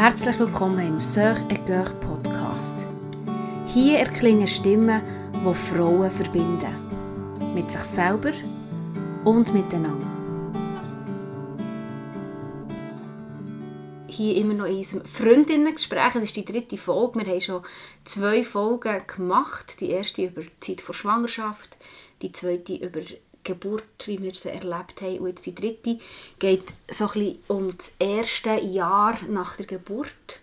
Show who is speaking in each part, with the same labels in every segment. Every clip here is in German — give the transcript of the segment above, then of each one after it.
Speaker 1: Herzlich willkommen im Sœur et Coeur Podcast. Hier erklingen Stimmen, die Frauen verbinden. Mit sich selber und miteinander. Hier immer noch in unserem Freundinnengespräch. Es ist die dritte Folge. Wir haben schon zwei Folgen gemacht. Die erste über die Zeit vor Schwangerschaft, die zweite über Geburt, wie wir sie erlebt haben. Und jetzt die dritte geht so ein bisschen um das erste Jahr nach der Geburt.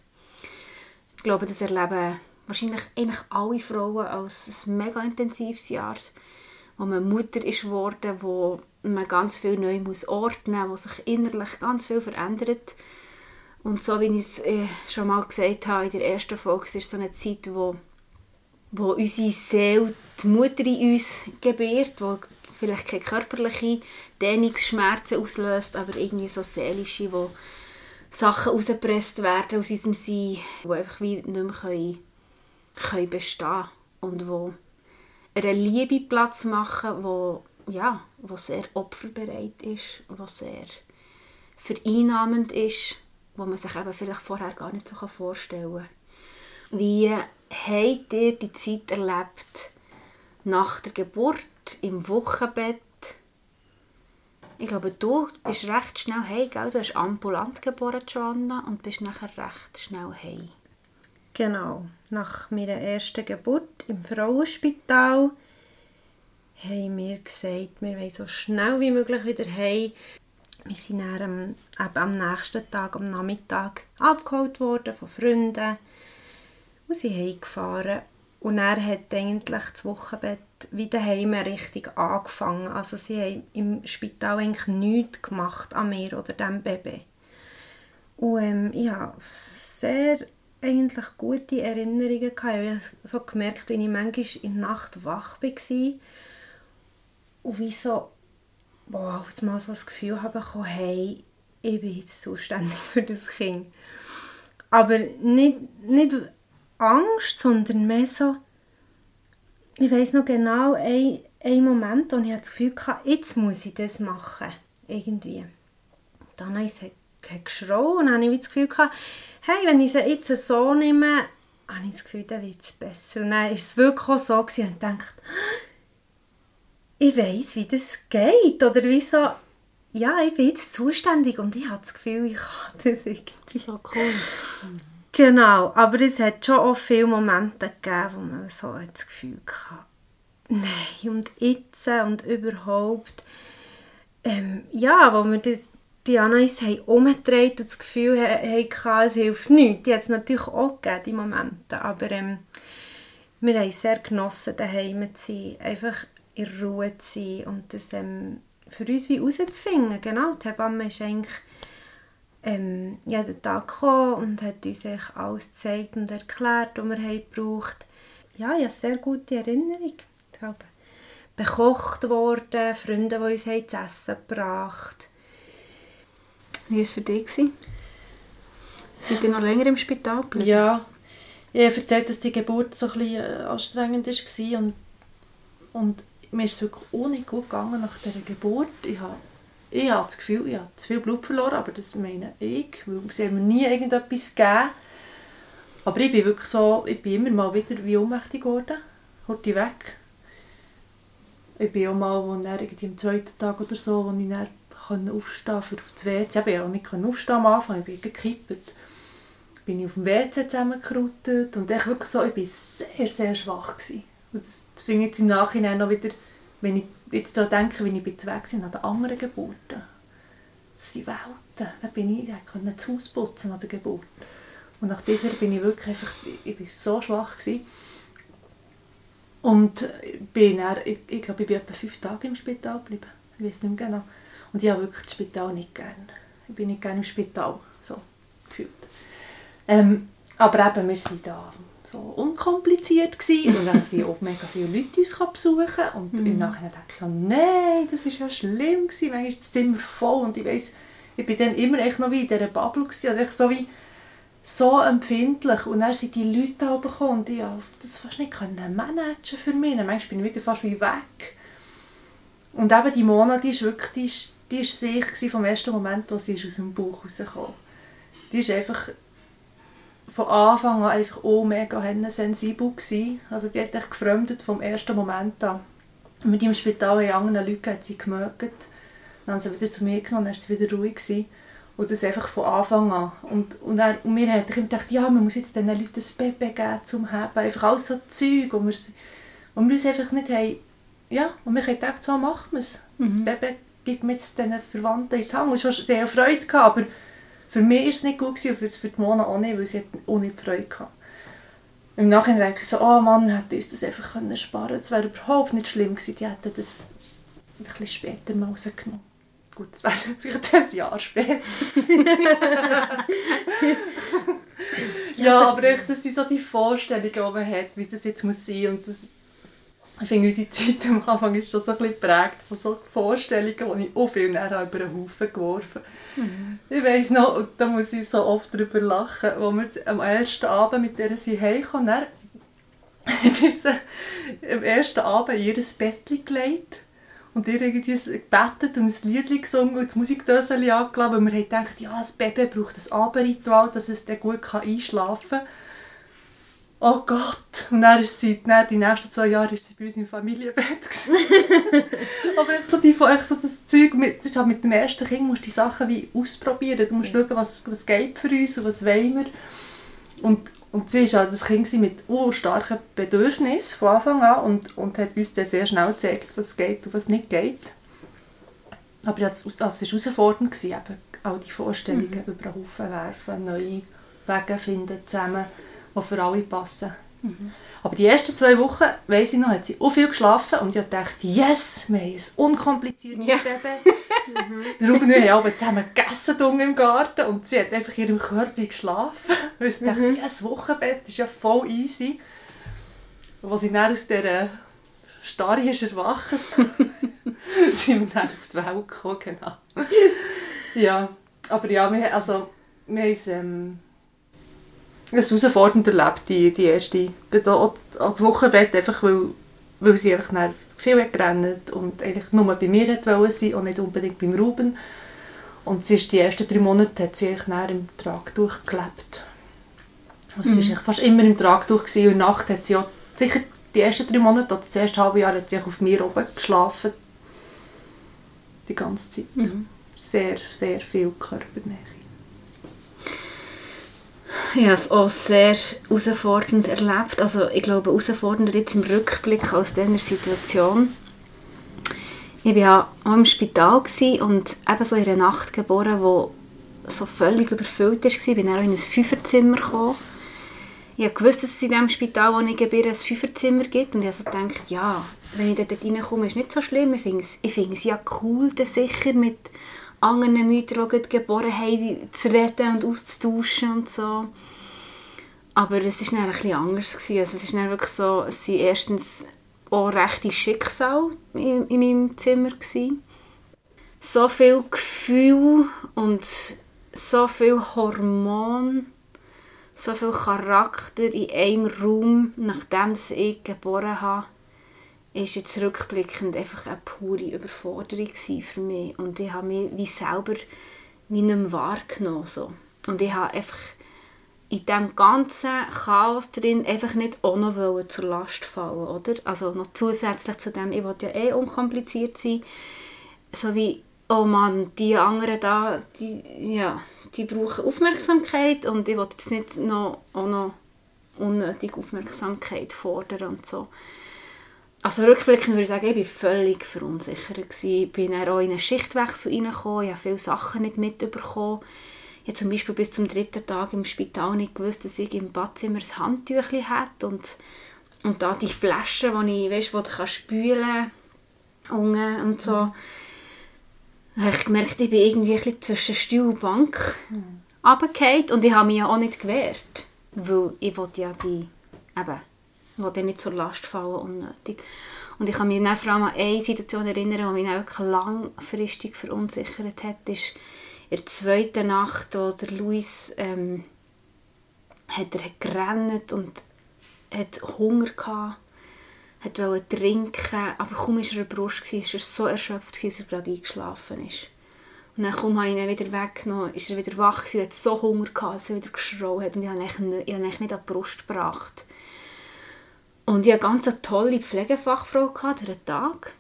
Speaker 1: Ich glaube, das erleben wahrscheinlich eigentlich alle Frauen als ein mega intensives Jahr, wo man Mutter ist geworden, wo man ganz viel neu muss ordnen muss, wo sich innerlich ganz viel verändert. Und so wie ich es äh, schon mal gesagt habe in der ersten Folge, ist es so eine Zeit, wo, wo unsere Seele die Mutter in uns gebärt, wo vielleicht keine körperlichen Dehnungsschmerzen auslöst, aber irgendwie so seelische, wo Sachen rausgepresst werden aus unserem Sein, die einfach wie nicht mehr können, können bestehen und wo eine Liebe Platz machen, wo, ja, wo sehr opferbereit ist, wo sehr vereinnahmend ist, wo man sich eben vielleicht vorher gar nicht so vorstellen kann. Wie habt ihr die Zeit erlebt nach der Geburt? im Wochenbett. Ich glaube, du bist recht schnell heim, gell? Du hast ambulant geboren, Joanna, und bist nachher recht schnell heim.
Speaker 2: Genau. Nach meiner ersten Geburt im Frauenspital haben wir gesagt, wir wollen so schnell wie möglich wieder heim. Wir sind dann am, am nächsten Tag, am Nachmittag, abgeholt worden von Freunden und sind heimgefahren. Und er hat eigentlich das Wochenbett wieder daheim richtig angefangen. Also sie haben im Spital eigentlich nichts gemacht an mir oder dem Baby. Und ähm, ich habe sehr eigentlich gute Erinnerungen gehabt. Ich habe so gemerkt, wie ich manchmal in der Nacht wach war und wie so, boah, jetzt mal so das Gefühl habe, hey, ich bin jetzt zuständig für das Kind. Aber nicht, nicht Angst, sondern mehr so, ich weiß noch genau einen Moment, wo ich das Gefühl hatte, jetzt muss ich das machen. Irgendwie. Dann habe ich es geschrauen und habe das Gefühl gehabt, hey, wenn ich sie jetzt so nehme, habe ich das Gefühl, dann wird es besser. Und dann war es wirklich so gewesen, und ich dachte, ich weiß, wie das geht. Oder wie so, ja, ich bin jetzt zuständig und ich habe das Gefühl, ich kann das irgendwie.
Speaker 1: So cool.
Speaker 2: Genau, aber es hat schon auch viele Momente gegeben, wo man so das Gefühl hatte, nein, und jetzt und überhaupt, ähm, ja, wo wir das, die Anais haben umgedreht und das Gefühl hatten, es hilft nichts. Die hat es natürlich auch gegeben, die Momente, aber ähm, wir haben sehr genossen, daheim zu sein, einfach in Ruhe zu sein und das ähm, für uns wie rauszufinden. Genau, die Hebamme ist eigentlich ähm, jeden Tag gekommen und hat uns alles gezeigt und erklärt, was wir haben gebraucht Ja, ich habe sehr gute Erinnerung. Ich habe bekocht worden, Freunde, die uns haben zu essen gebracht
Speaker 1: Wie war es für dich? Seid ihr noch länger im Spital geblieben?
Speaker 3: Ja, ich habe erzählt, dass die Geburt so ein bisschen äh, anstrengend war und, und mir ist es wirklich ohne gut gegangen nach dieser Geburt. Ich habe ich habe das Gefühl, ich habe zu viel Blut verloren, aber das meine ich, weil sie haben mir nie irgendetwas gegeben. Aber ich bin wirklich so, ich bin immer mal wieder wie ohnmächtig geworden, heute weg. Ich bin auch mal, wo irgendwie am zweiten Tag oder so, wo ich dann aufstehen für auf das WC. Ich auch nicht aufstehen am Anfang, ich bin gekippt. Bin ich auf dem WC zusammengeruttet und ich wirklich so, ich war sehr, sehr schwach. Gewesen. Und das finde ich jetzt im Nachhinein noch wieder wenn ich jetzt daran denke, wenn ich war an den anderen Geburten, das sind Welten. Da bin ich, ich konnte das Haus putzen an der Geburt. Und nach dieser bin ich wirklich einfach, ich war so schwach. Gewesen. Und bin dann, ich, ich glaube, ich bin etwa fünf Tage im Spital geblieben. Ich weiß nicht mehr genau. Und ich habe wirklich das Spital nicht gerne. Ich bin nicht gerne im Spital, so gefühlt. Ähm, aber eben, wir sind da so unkompliziert gewesen. und dann sind auch mega viele Leute uns besuchen und mhm. im Nachhinein denke ich, oh nein, das war ja schlimm gewesen, manchmal ist das Zimmer voll und ich weiss, ich bin dann immer echt noch wie in dieser Bubble gewesen, also so wie so empfindlich und dann sind die Leute da gekommen und ich konnte das fast nicht managen für mich, dann manchmal bin ich wieder fast wie weg und eben die Monate die ist wirklich, die ist, die ist sich vom ersten Moment, wo sie aus dem Bauch rauskam. Die ist einfach von Anfang an einfach auch mega sensibel gewesen. Also die hat echt gefremdet vom ersten Moment an. Mit im Spital haben anderen Leute hat sie gemerkt. Dann haben sie wieder zu mir genommen, dann war sie wieder ruhig. Gewesen. Und das einfach von Anfang an. Und, und, er, und wir haben gedacht, ja, man muss jetzt diesen Leuten ein Baby geben zum Haben. Einfach alles so Zeug, wo wir, wo wir uns einfach nicht haben, ja, und wir haben gedacht, so machen wir es. Mhm. Das Baby gibt mir jetzt diesen Verwandten in die Hand. Und schon sehr Freude gehabt, aber für mich war es nicht gut gewesen, und für, die Mona auch nicht, weil sie auch nicht Freude hatte. Im Nachhinein denke ich so, oh Mann, hätte uns das einfach können sparen können. Das wäre überhaupt nicht schlimm gewesen. Die hätten das ein bisschen später mal rausgenommen. Gut, das wäre vielleicht ein Jahr später. ja, aber echt, das sind so die Vorstellungen, die man hat, wie das jetzt muss sein und das, ich finde, unsere Zeit am Anfang ist schon so ein bisschen geprägt von so Vorstellungen, die ich auch viel näher über den Haufen geworfen mhm. Ich weiss noch, und da muss ich so oft darüber lachen, wo wir am ersten Abend mit der sie heimkamen, dann am ersten Abend ihr Bett gelegt und ihr irgendwie gebetet und ein Lied gesungen und das Musikdöschen angelassen, weil wir haben gedacht, ja, das Baby braucht ein Abendritual, dass es dann gut einschlafen kann. Oh Gott! Und dann ist sie, dann die nächsten zwei Jahre ist sie bei uns im Familienbett. Aber echt so, die, echt so das Zeug, mit, das halt mit dem ersten Kind musst du die Sachen wie ausprobieren. Du musst schauen, was, was geht für uns und was wollen wir. Und, und sie war halt das Kind mit oh, starken Bedürfnissen von Anfang an und, und hat uns dann sehr schnell gezeigt, was geht und was nicht geht. Aber ja, es war herausfordernd, gewesen, eben, all die Vorstellungen mhm. über den Haufen werfen, neue Wege finden zusammen, die für alle passen. Mhm. Aber die ersten zwei Wochen, weiss ich noch, hat sie auch viel geschlafen und ich dachte, yes, wir haben ein unkompliziertes ja. Baby. Ruben und ich haben zusammen gegessen im Garten und sie hat einfach in ihrem Körper geschlafen. Weil sie mhm. dachte, das Wochenbett ist ja voll easy. Und als sie dann aus dieser Starre ist erwacht, sind wir dann auf die Welt gekommen, genau. ja, aber ja, wir, also, wir haben es, ähm, es herausfordernd erlebt, die, die erste, auch das Wochenbett, einfach weil, weil sie einfach viel gerannt und eigentlich nur bei mir wollte sein und nicht unbedingt beim Ruben. Und sie ist die ersten drei Monate hat sie eigentlich im Tragtuch gelebt. Also mhm. Sie war fast immer im Tragtuch und in der Nacht hat sie auch, sicher die ersten drei Monate oder das erste halbe Jahr hat sie auf mir oben geschlafen. Die ganze Zeit. Mhm. Sehr, sehr viel Körpernähe.
Speaker 1: Ich habe es auch sehr herausfordernd erlebt. Also ich glaube, herausfordernder jetzt im Rückblick aus dieser Situation. Ich war auch im Spital und eben so in einer Nacht geboren, wo so völlig überfüllt war. Ich bin dann auch in ein Fünferzimmer gekommen. Ich wusste, dass es in diesem Spital, wo ich gebäre, ein Fünferzimmer gibt. Und ich habe so ja, wenn ich dort reinkomme, ist es nicht so schlimm. Ich finde es, ich finde es ja cool, sicher mit anderen Müttern, die geboren haben, zu reden und auszutauschen und so. Aber es war dann bisschen anders. Gewesen. Also es ist dann wirklich so, es waren erstens auch rechte Schicksal in, in meinem Zimmer. Gewesen. So viel Gefühl und so viel Hormon, so viel Charakter in einem Raum, nachdem ich geboren habe ist jetzt rückblickend einfach eine pure Überforderung für mich. Und ich habe mich wie selber wie nicht mehr wahrgenommen. So. Und ich habe einfach in diesem ganzen Chaos drin einfach nicht auch noch zur Last fallen, oder? Also noch zusätzlich zu dem, ich wollte ja eh unkompliziert sein, so wie, oh Mann, die anderen da, die, ja, die brauchen Aufmerksamkeit und ich wollte jetzt nicht noch, auch noch unnötig Aufmerksamkeit fordern und so. Also rückblickend würde ich sagen, ich war völlig verunsichert. Ich bin dann auch in einen Schichtwechsel reingekommen, ich habe viele Sachen nicht mitbekommen. Ich habe zum Beispiel bis zum dritten Tag im Spital nicht gewusst, dass ich im Badzimmer ein Handtüchchen habe und, und da die Flaschen, die ich, weißt, wo ich spülen kann und so. Mhm. Da habe ich gemerkt, ich bin irgendwie ein bisschen zwischen Stuhl und Bank mhm. und ich habe mich ja auch nicht gewehrt, weil ich wollte ja die eben die dir nicht zur Last fallen, unnötig. Und ich kann mich dann vor allem an eine Situation erinnern, die mich wirklich langfristig verunsichert hat, ist in der zweiten Nacht, wo der Luis ähm, hat er gerannt und hat Hunger gehabt, hat wollte trinken, aber kaum war er in der Brust, war er so erschöpft, dass er gerade eingeschlafen ist. Und dann kaum habe ich ihn wieder weggenommen, ist er wieder wach gewesen, hat so Hunger gehabt, dass er wieder geschrauen hat und ich habe ihn nicht, ich habe ihn nicht an die Brust gebracht. Und ich hatte eine ganz tolle Pflegefachfrau durch den Tag.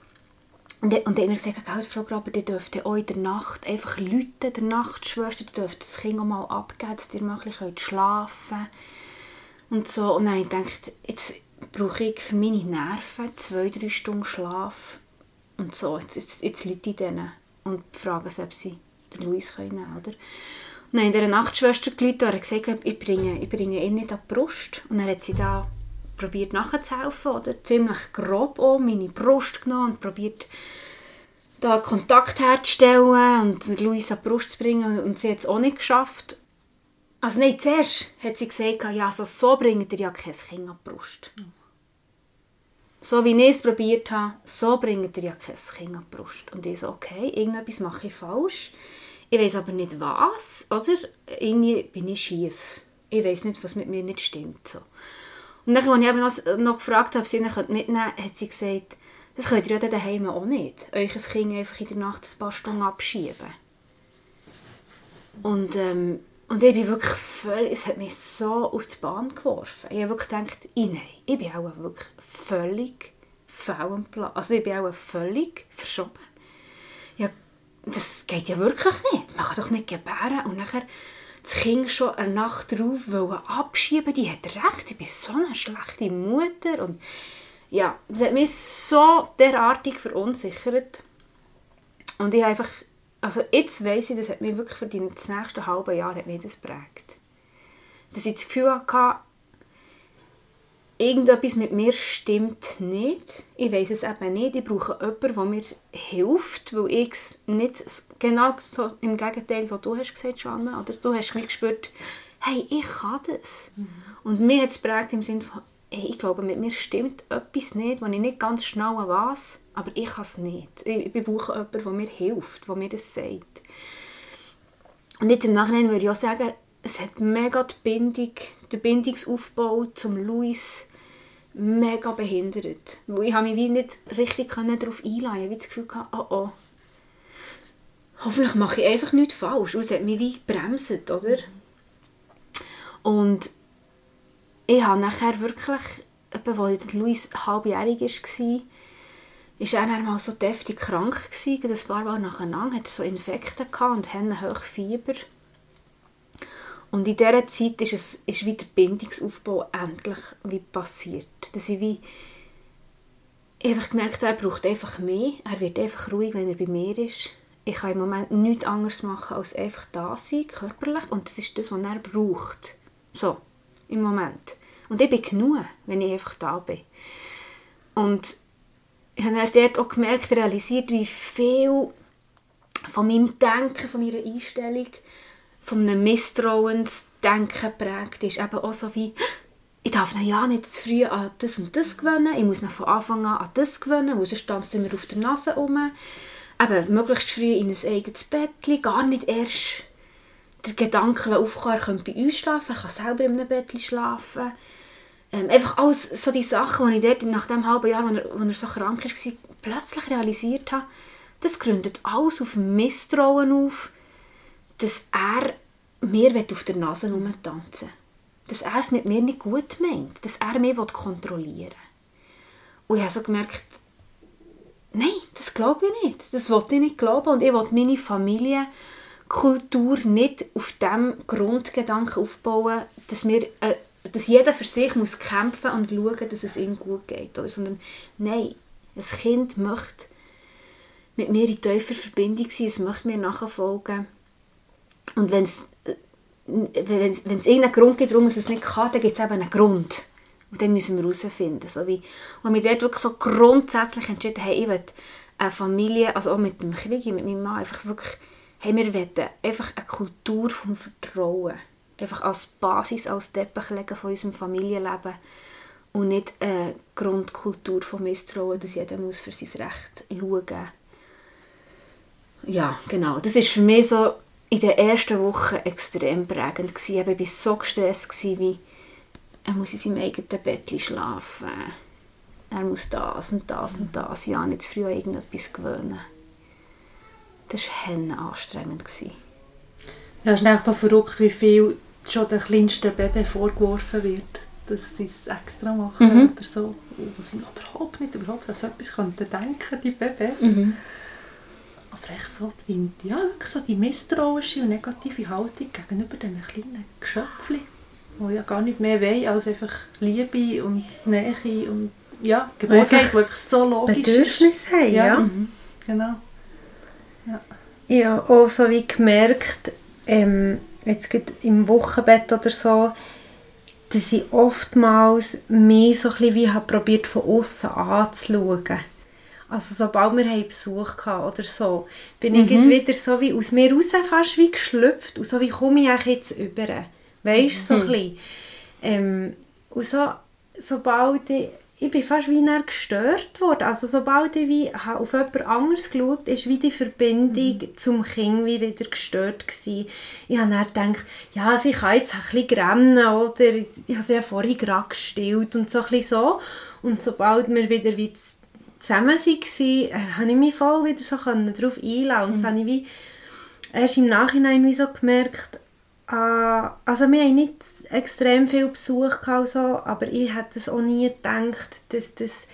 Speaker 1: Und, die- hat mir gesagt, «Gell, Frau Graber, ihr dürft auch in der Nacht einfach läuten, der Nachtschwester, ihr dürft das Kind auch mal abgeben, dass ihr mal ein schlafen. Und so. Und dann habe ich gedacht, jetzt brauche ich für meine Nerven zwei, drei Stunden Schlaf. Und so, jetzt, jetzt, jetzt Leute denen und fragen sie, ob sie den Luis nehmen können. Oder? Und dann ich dieser Nachtschwester gerufen und gesagt, ich bringe, ich bringe ihn nicht an die Brust. Und dann hat sie da probiert nachzuhelfen, oder? ziemlich grob auch meine Brust genommen und probiert da Kontakt herzustellen und Luis an die Brust zu bringen und sie hat es auch nicht geschafft. Also nein, zuerst hat sie gesagt, ja, also so bringt ihr ja kein Kind an die Brust. So wie ich es probiert habe, so bringt ihr ja kein Kind an die Brust. Und ich so, okay, irgendetwas mache ich falsch. Ich weiß aber nicht was, oder? Irgendwie bin ich schief. Ich weiß nicht, was mit mir nicht stimmt. So. Und dann, als ich eben noch, noch gefragt habe, ob sie ihn mitnehmen könnte, hat sie gesagt, das könnt ihr ja dann daheim auch nicht. Euch ein Kind einfach in der Nacht ein paar Stunden abschieben. Und, ähm, und ich bin wirklich völlig, es hat mich so aus der Bahn geworfen. Ich habe wirklich gedacht, ich, nein, ich bin auch wirklich völlig fehl. Also ich bin auch völlig verschoben. Ja, das geht ja wirklich nicht. Man kann doch nicht gebären und nachher das Kind schon eine Nacht drauf abschieben. Die hat recht, ich bin so eine schlechte Mutter. Und ja, das hat mich so derartig verunsichert. Und ich einfach, also jetzt weiss ich, das hat mich wirklich für die, das nächste halbe Jahr hat geprägt. Dass ich das Gefühl hatte, irgendetwas mit mir stimmt nicht. Ich weiß es eben nicht. Ich brauche jemanden, der mir hilft, weil ich es nicht genau so im Gegenteil, was du hast gesagt, Joanna, oder du hast gespürt, hey, ich kann das. Und mir hat es geprägt im Sinne von, hey, ich glaube, mit mir stimmt etwas nicht, was ich nicht ganz schnell weiß, aber ich kann es nicht. Ich, ich brauche jemanden, der mir hilft, der mir das sagt. Und jetzt im Nachhinein würde ich auch sagen, es hat mega die Bindung, den Bindungsaufbau zum Luis mega behindert. Weil ich habe mich wie nicht richtig darauf einlassen. Ich habe das Gefühl, gehabt, oh oh, hoffentlich mache ich einfach nichts falsch. Und es hat mich wie gebremst, oder? Und ich habe nachher wirklich, etwa, als Luis halbjährig war, ist er dann mal so deftig krank gewesen, ein paar Mal nacheinander, er so Infekte und hatte hoch Fieber. Und in dieser Zeit ist, es, ist wieder der Bindungsaufbau endlich wie passiert. Dass ich wie habe einfach gemerkt, er braucht einfach mehr. Er wird einfach ruhig, wenn er bei mir ist. Ich kann im Moment nichts anderes machen, als einfach da sein, körperlich. Und das ist das, was er braucht. So, im Moment. Und ich bin genug, wenn ich einfach da bin. Und ich habe dort auch gemerkt, realisiert, wie viel von meinem Denken, von meiner Einstellung, von einem Misstrauensdenken geprägt ist. Eben auch so wie, ich darf ja nicht zu früh an das und das gewöhnen, ich muss ihn von Anfang an an das gewöhnen, weil sonst tanzt er mir auf der Nase rum. Eben, möglichst früh in ein eigenes Bettchen, gar nicht erst der Gedanke aufkommen, er könnte bei uns schlafen, er kann selber in einem Bettchen schlafen. Ähm, einfach alles so die Sachen, die ich dort nach dem halben Jahr, wo er, er so krank war, plötzlich realisiert habe, das gründet alles auf Misstrauen auf, dass er mir auf der Nase tanzen will. Dass er es mit mir nicht gut meint. Dass er mich kontrollieren will. Und ich habe so gemerkt, nein, das glaube ich nicht. Das wollte ich nicht glauben. Und ich will meine Familienkultur nicht auf dem Grundgedanken aufbauen, dass, wir, äh, dass jeder für sich muss kämpfen und schauen, dass es ihm gut geht. Oder? Sondern nein, ein Kind möchte mit mir in tiefer Verbindung sein, es möchte mir nachfolgen. Und wenn wenn es irgendeinen Grund gibt, warum es es nicht kann, dann gibt es eben einen Grund. Und den müssen wir herausfinden. So wie, und wir dort wirklich so grundsätzlich entschieden haben, ich will eine Familie, also auch mit dem Krieg, mit meinem Mann, einfach wirklich, hey, wir wollen einfach eine Kultur vom Vertrauen. Einfach als Basis, als Teppich legen von unserem Familienleben. Und nicht eine Grundkultur von Misstrauen, dass jeder muss für sein Recht schauen muss. Ja, genau. Das ist für mich so in den ersten Wochen extrem prägend gewesen. Ich war so gestresst, gewesen, wie er muss in seinem eigenen Bett schlafen. Er muss das und das und das. Ja, nicht zu früh an irgendetwas gewöhnen. Das war anstrengend.
Speaker 3: Ja, es ist auch verrückt, wie viel schon den kleinsten Baby vorgeworfen wird, dass sie es extra machen
Speaker 1: Mhm.
Speaker 3: oder so. Was sie überhaupt nicht überhaupt an so etwas könnten denken, die Babys.
Speaker 1: Mhm.
Speaker 3: Aber echt so die, ja, wirklich so die misstrauische und negative Haltung gegenüber diesen kleinen Geschöpfchen, die ja gar nicht mehr wollen als einfach Liebe und Nähe und ja, Geborgenheit, die einfach so logisch ist.
Speaker 2: Bedürfnis haben, ja.
Speaker 3: Mhm. Genau.
Speaker 2: Ich habe auch so wie gemerkt, ähm, jetzt gerade im Wochenbett oder so, dass ich oftmals mich so ein bisschen wie habe probiert von außen anzuschauen. Also sobald wir haben Besuch hatten oder so, bin ich irgendwie wieder so wie aus mir raus fast wie geschlüpft und so wie komme ich jetzt über. Weißt du, so ein bisschen. Ähm, und so, sobald ich, ich bin fast wie gestört worden. Also sobald ich wie auf jemand anderes geschaut ist wie die Verbindung zum Kind wie wieder gestört gewesen. Ich habe dann gedacht, ja, sie kann jetzt ein bisschen grämen oder ich habe sie ja vorhin gerade gestillt und so ein bisschen so. Und sobald wir wieder wie zusammen waren, äh, habe ich mich voll wieder so darauf einlassen. Und das habe ich wie erst im Nachhinein wie so gemerkt, ah, also wir haben nicht extrem viel Besuch gehabt, so, aber ich hätte es auch nie gedacht, dass das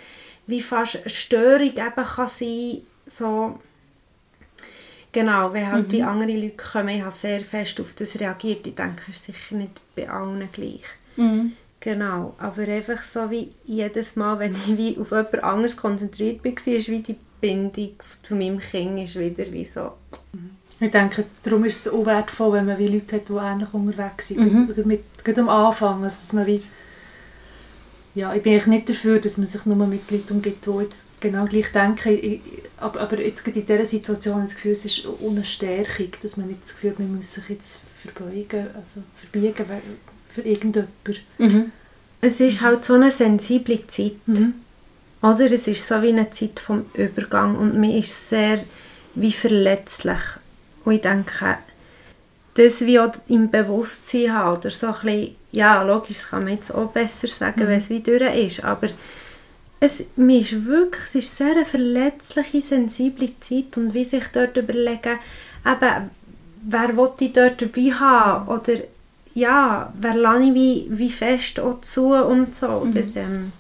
Speaker 2: wie fast eine Störung eben kann sein so genau, wenn halt die anderen Leute kommen, ich habe sehr fest auf das reagiert, ich denke, es ist sicher nicht bei allen gleich.
Speaker 1: Mhm.
Speaker 2: Genau, aber einfach so wie jedes Mal, wenn ich wie auf jemand anderes konzentriert war, ist wie die Bindung zu meinem Kind ist wieder wie so.
Speaker 3: Ich denke, darum ist es auch wertvoll, wenn man wie Leute hat, die ähnlich unterwegs sind.
Speaker 1: Mhm.
Speaker 3: Gerade, mit, gerade am Anfang, also dass man wie... Ja, ich bin eigentlich nicht dafür, dass man sich nur mit Leuten umgibt, die jetzt genau gleich denken. Ich, aber, aber jetzt gerade in dieser Situation das Gefühl, es ist eine Stärkung, dass man nicht das Gefühl hat, man muss sich jetzt verbeugen, also verbiegen weil- für irgendjemanden.
Speaker 1: Mhm.
Speaker 2: Es ist halt so eine sensible Zeit.
Speaker 3: Mhm.
Speaker 2: Oder es ist so wie eine Zeit vom Übergang und man ist sehr wie verletzlich. Und ich denke, das wie auch im Bewusstsein haben, oder so ein bisschen, ja logisch, das kann man jetzt auch besser sagen, wenn es wie durch ist, aber es, mir ist wirklich, es ist sehr eine verletzliche, sensible Zeit und wie sich dort überlegen, eben, wer will ich dort dabei haben oder ja, wer lasse ich wie, wie fest auch zu und so. Das, ähm,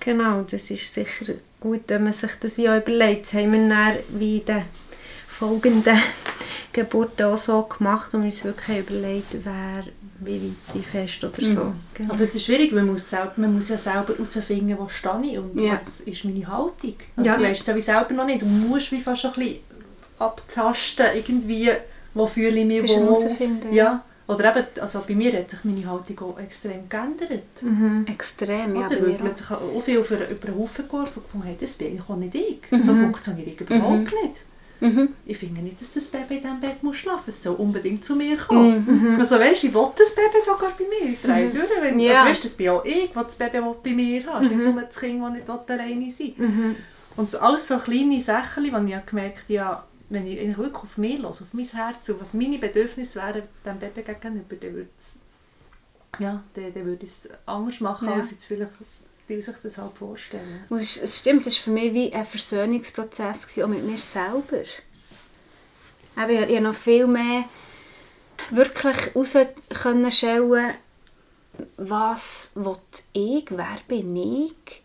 Speaker 2: genau, das ist sicher gut, wenn man sich das wie auch überlegt. Das haben wir dann wie in den folgenden Geburten auch so gemacht und uns wirklich überlegt, wer wie weit, wie fest oder so. Genau.
Speaker 3: Aber es ist schwierig, man muss, selber, man muss ja selber herausfinden, wo stehe ich und
Speaker 1: Ja.
Speaker 3: was ist meine Haltung. Also
Speaker 2: Ja.
Speaker 3: Du weißt es ja wie selber noch nicht. Du musst wie fast ein bisschen abtasten, irgendwie, wo fühle ich mich wohl. Ja. Oder eben, also bei mir hat sich meine Haltung auch extrem geändert.
Speaker 2: Mhm.
Speaker 1: Extrem, ja,
Speaker 3: Oder weil man
Speaker 1: auch.
Speaker 3: sich auch viel für, über den Haufen geworfen und gefunden, hey, das bin eigentlich auch nicht ich. So funktioniere ich überhaupt nicht.
Speaker 1: Mhm.
Speaker 3: Ich finde nicht, dass das Baby in diesem Bett muss schlafen muss. Es soll unbedingt zu mir kommen. Also weißt, ich will das Baby sogar bei mir. Ich drehe durch. Wenn,
Speaker 1: Ja.
Speaker 3: also, weißt, das bin auch ich, der das Baby bei mir hat. Nicht nur das Kind, das nicht alleine sein will. Und so- alles so kleine Sachen, die ich habe gemerkt ja, wenn ich eigentlich wirklich auf mich höre, auf mein Herz und was meine Bedürfnisse wären dem Baby gegenüber, dann würde ja, dann, dann würde ich es anders machen,
Speaker 1: Ja.
Speaker 3: als jetzt vielleicht die sich das halt vorstellen.
Speaker 1: Und es, es stimmt, es war für mich wie ein Versöhnungsprozess, gewesen, auch mit mir selber. Eben, ich, ich habe noch viel mehr wirklich raus können stellen, was will ich, wer bin ich,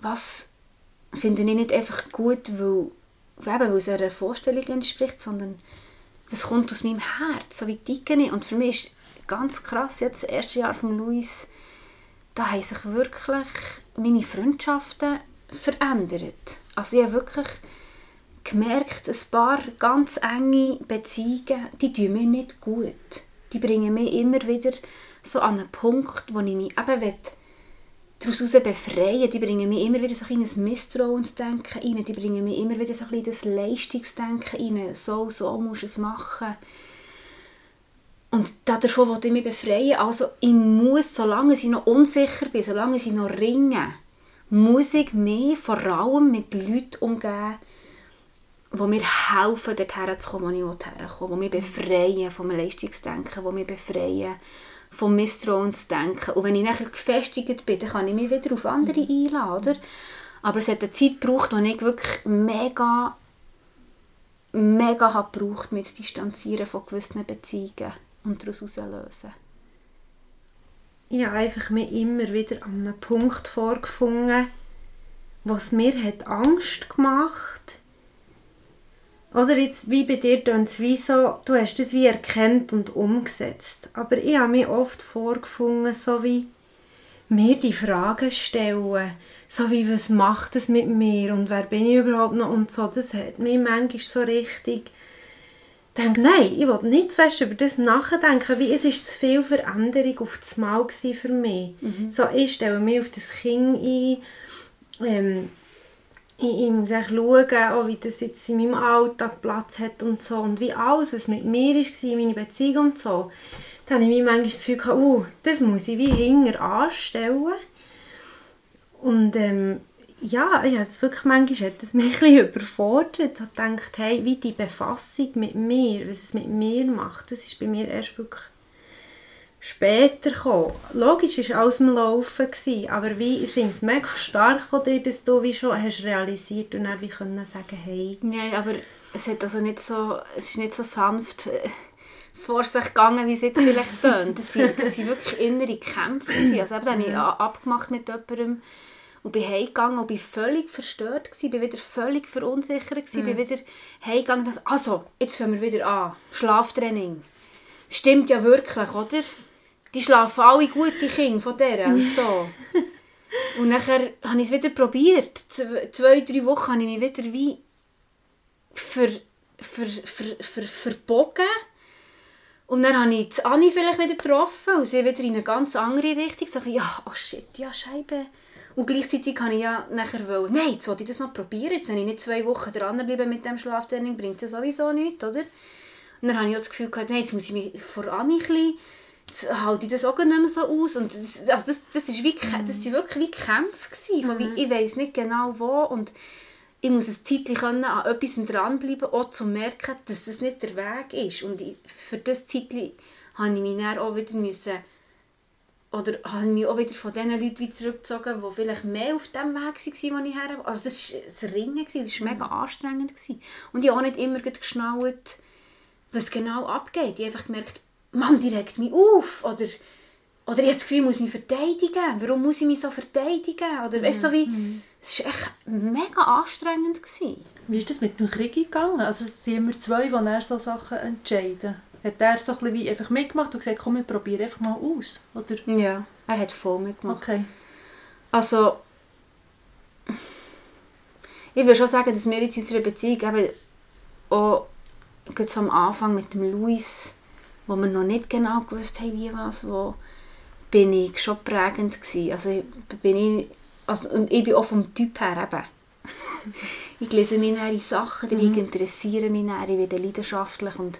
Speaker 1: was finde ich nicht einfach gut, weil, eben, weil es einer Vorstellung entspricht, sondern was kommt aus meinem Herz, so wie ticke ich. Und für mich ist ganz krass, jetzt das erste Jahr von Luis, da haben sich wirklich meine Freundschaften verändert. Also ich habe wirklich gemerkt, ein paar ganz enge Beziehungen, die tun mir nicht gut. Die bringen mich immer wieder so an einen Punkt, wo ich mich eben daraus befreien Die bringen mich immer wieder so ein kleines Misstrauensdenken rein. Die bringen mich immer wieder so ein das Leistungsdenken rein. So, so musst du es machen. Und da- davon wollte ich mich befreien. Also ich muss, solange ich noch unsicher bin, solange ich noch ringe, muss ich mich vor allem mit Leuten umgeben, die mir helfen, dorthin zu kommen, wo ich herkommen will. Die mich befreien vom Leistungsdenken, die mich befreien vom Misstrauensdenken. Und wenn ich nachher gefestigt bin, dann kann ich mich wieder auf andere einladen. Aber es hat eine Zeit gebraucht, wo ich wirklich mega mega habe gebraucht, mit zu distanzieren von gewissen Beziehungen und daraus herauslösen.
Speaker 2: Ich habe einfach mir immer wieder an einem Punkt vorgefunden, was mir hat Angst gemacht oder jetzt, wie bei dir, es wie so, du hast es wie erkannt und umgesetzt. Aber ich habe mich oft vorgefunden, so wie mir die Fragen stellen, so wie, was macht es mit mir und wer bin ich überhaupt noch und so. Das hat mich manchmal so richtig denke, nein, ich will nicht zu über das nachdenken, wie es ist zu viel Veränderung auf das Mal für mich. Mhm. So, ich stelle mich auf das Kind ein, ähm, ich, muss schauen, auch wie das jetzt in meinem Alltag Platz hat und so. Und wie alles, was mit mir war, meine Beziehung und so. Dann habe ich mir manchmal das Gefühl uh, das muss ich wie hinger anstellen. Und ähm, ja, ich habe es wirklich manchmal hat das mich ein überfordert. Ich habe gedacht, hey, wie die Befassung mit mir, was es mit mir macht, das ist bei mir erst wirklich später gekommen. Logisch war alles im Laufen, gewesen, aber wie, ich finde es mega stark von dir, dass du wie schon hast realisiert und dann wie können sagen, hey.
Speaker 1: Nein, aber es, hat also nicht so, es ist nicht so sanft äh, vor sich gegangen, wie es jetzt vielleicht tönt. Das sind wirklich innere Kämpfe. Also eben, habe ich abgemacht mit jemandem und bin heimgegangen und bin völlig verstört gewesen, bin wieder völlig verunsichert gewesen, mhm. bin wieder heimgegangen und dachte, also, jetzt fangen wir wieder an, Schlaftraining. Stimmt ja wirklich, oder? Die schlafen alle gut, die Kinder von der und so. Und nachher habe ich es wieder probiert. Zwei, drei Wochen habe ich mich wieder wie ver, ver, ver, ver, verbogen. Und dann habe ich Anni vielleicht wieder getroffen und sie wieder in eine ganz andere Richtung. So, ja, oh shit, ja, Scheibe. Und gleichzeitig kann ich ja nachher wollen, nein, jetzt wollte ich das noch probieren. Jetzt, wenn ich nicht zwei Wochen dranbleibe mit dem Schlaftraining, bringt das sowieso nichts, oder? Und dann habe ich auch das Gefühl gehabt, nein, jetzt muss ich mich vor Anni ein bisschen halte ich das auch nicht mehr so aus. Und das, also das, das, ist wie, mhm. das waren wirklich wie Kämpfe. Gewesen, mhm. wie, ich weiß nicht genau wo. Und ich muss ein Zeitchen an etwas dranbleiben, auch um zu merken, dass das nicht der Weg ist. Und ich, für das Zeitchen habe ich mich dann auch wieder müssen, oder habe ich mich auch wieder von den Leuten zurückgezogen, die vielleicht mehr auf dem Weg waren, wo ich her Also das war ein Ringen, das war mega mhm. anstrengend. Gewesen. Und ich habe auch nicht immer geschnallt, was genau abgeht. Ich habe einfach gemerkt, Mann, die regt mich auf. Oder, oder ich habe das Gefühl, ich muss mich verteidigen. Warum muss ich mich so verteidigen? Oder weißt du, so wie, mhm. es war echt mega anstrengend. Gewesen.
Speaker 3: Wie ist das mit dem Krieg gegangen? Also es sind immer zwei, die dann so Sachen entscheiden. Hat er so ein wie einfach mitgemacht und gesagt, komm, wir probieren einfach mal aus? Oder?
Speaker 1: Ja, er hat voll mitgemacht.
Speaker 3: Okay.
Speaker 1: Also, ich würde schon sagen, dass wir jetzt in unserer Beziehung eben auch so am Anfang mit dem Luis wo wir noch nicht genau gewusst haben, wie was, wo bin ich schon prägend gewesen. Also bin ich, also, und ich bin auch vom Typ her eben. ich lese mich in Sachen, die mhm. interessieren mich dann, ich werde leidenschaftlich und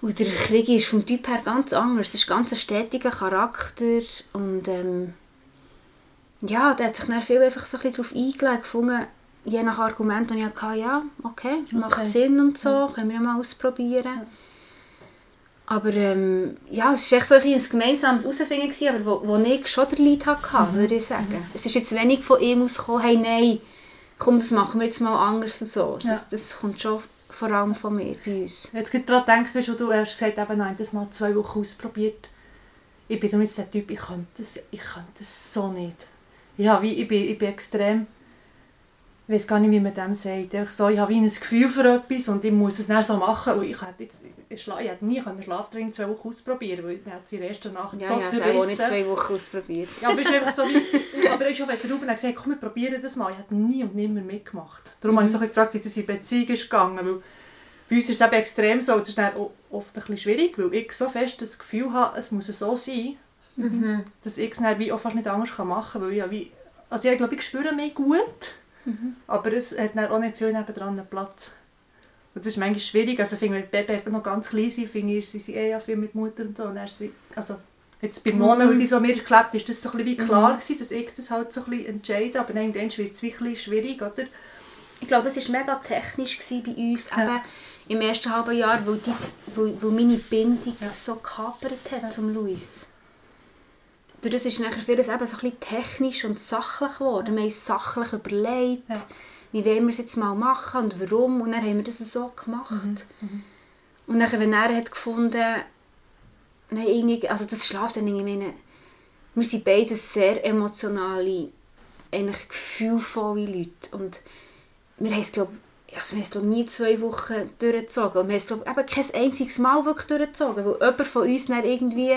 Speaker 1: und der Krieg ist vom Typ her ganz anders. Es ist ganz ein stetiger Charakter und ähm, ja, der hat sich dann viel einfach so ein darauf eingelegt, gefunden, je nach Argument, das ich hatte, ja, okay, macht okay. Sinn und so, ja. können wir mal ausprobieren. Ja. Aber ähm, ja, es war echt so ein, gemeinsames Herausfinden, aber wo, wo ich schon den Leid hatte, mhm. würde ich sagen. Mhm. Es ist jetzt wenig von ihm ausgekommen, hey, nein, komm, das machen wir jetzt mal anders und so. Ja. Das, das kommt schon vor allem von mir, bei uns.
Speaker 3: Jetzt gerade daran gedacht, du hast gesagt, eben, nein, das mal zwei Wochen ausprobiert. Ich bin jetzt der Typ, ich könnte das, ich könnte das so nicht. Ja, wie, ich, bin, ich bin extrem ich weiß gar nicht, wie man dem sagt. Ich, so, ich habe wie ein Gefühl für etwas und ich muss es dann so machen. Und ich hätte jetzt, ich hätte nie einen Schlaftraining zwei Wochen ausprobieren weil man hat in der ersten Nacht
Speaker 1: ja, so ja, zerrissen. Ja, auch nicht zwei Wochen ausprobiert.
Speaker 3: Ja, aber ist einfach so wie, aber auch, wenn der Ruben gesagt komm, wir probieren das mal. Ich habe nie und nimmer mitgemacht. Darum mhm. habe ich so gefragt, wie das in Beziehung ist gegangen. Weil bei uns ist es eben extrem so, das ist dann oft ein bisschen schwierig, weil ich so fest das Gefühl habe, es muss so sein, mhm. dass ich es dann wie auch fast nicht anders machen kann, weil ich, wie, also ich glaube, ich spüre mich gut, mhm. aber es hat dann auch nicht viel nebenan Platz. Und das ist manchmal schwierig. Also, finde, wenn die Babys noch ganz klein sind, finde ich, sie sind eh ja viel mit Mutter und so. Und wie, also, jetzt bei Mona, mhm. die so mir geklebt ist, das so ein bisschen wie klar mhm. gewesen, dass ich das halt so ein bisschen entscheide. Aber dann wird es wirklich schwierig, oder?
Speaker 1: Ich glaube, es war mega technisch bei uns, ja. eben im ersten halben Jahr, weil, die, weil, weil meine Bindung ja. so gekapert hat ja. zum Luis. Durch das ist nachher vieles eben so ein bisschen technisch und sachlich geworden. Wir haben uns sachlich überlegt. Ja wie wollen wir es jetzt mal machen und warum. Und dann haben wir das so gemacht. Und dann, wenn er hat gefunden, nein, also das schlaft dann irgendwie, meine, wir sind beide sehr emotionale, eigentlich gefühlvolle Leute. Und wir haben es, glaube also wir haben es glaub, nie zwei Wochen durchgezogen. Und wir haben es glaub, eben kein einziges Mal wirklich durchgezogen, weil jemand von uns dann irgendwie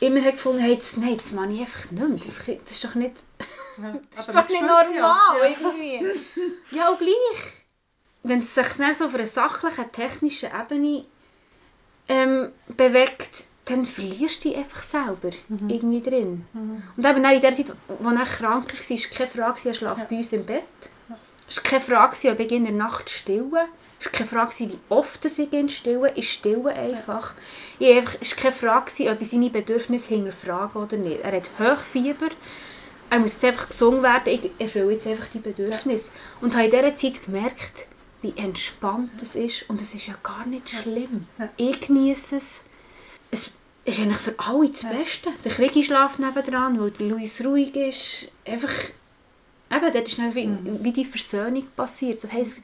Speaker 1: immer hat gefunden, hey, jetzt, nein, das mache ich einfach nicht mehr. Das, das ist doch nicht, das ist doch nicht normal ja. irgendwie. Ja, auch gleich. Wenn es sich dann so auf einer sachlichen, technischen Ebene ähm, bewegt, dann verlierst du dich einfach selber mhm. irgendwie drin. Mhm. Und eben in der Zeit, als er krank war, war keine Frage, er schlaft ja. bei uns im Bett. Es war keine Frage, ob ich in der Nacht stille. Es war keine Frage, wie oft ich ihn stille. Ich stille einfach. Ja. einfach es war keine Frage, ob ich seine Bedürfnisse hinterfrage oder nicht. Er hat Hochfieber. Er muss jetzt einfach gesungen werden. Ich erfülle jetzt einfach die Bedürfnisse. Und habe in dieser Zeit gemerkt, wie entspannt es ist. Und es ist ja gar nicht schlimm. Ich genieße es. Es ist eigentlich für alle das Beste. Der Krieg schläft nebendran, weil Luis ruhig ist. Einfach eben, dort ist wie, mhm. wie die Versöhnung passiert. So heisst,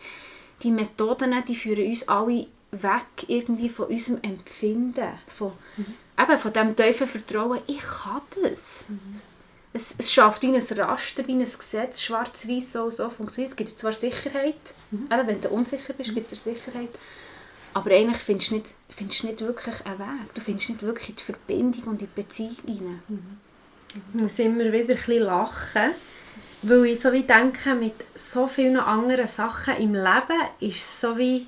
Speaker 1: die Methoden die führen uns alle weg irgendwie von unserem Empfinden, von, mhm. eben von dem tiefen Vertrauen, ich kann das. Mhm. Es, es schafft wie ein Raster, wie ein Gesetz, schwarz-weiß, so so funktioniert. Es gibt zwar Sicherheit, mhm. eben, wenn du unsicher bist, gibt es dir Sicherheit, aber eigentlich findest du nicht, findest nicht wirklich einen Weg. Du findest nicht wirklich die Verbindung und die Beziehung rein.
Speaker 2: Mhm. Ich muss immer wieder ein bisschen lachen weil ich so wie denke, mit so vielen anderen Sachen im Leben ist es so wie,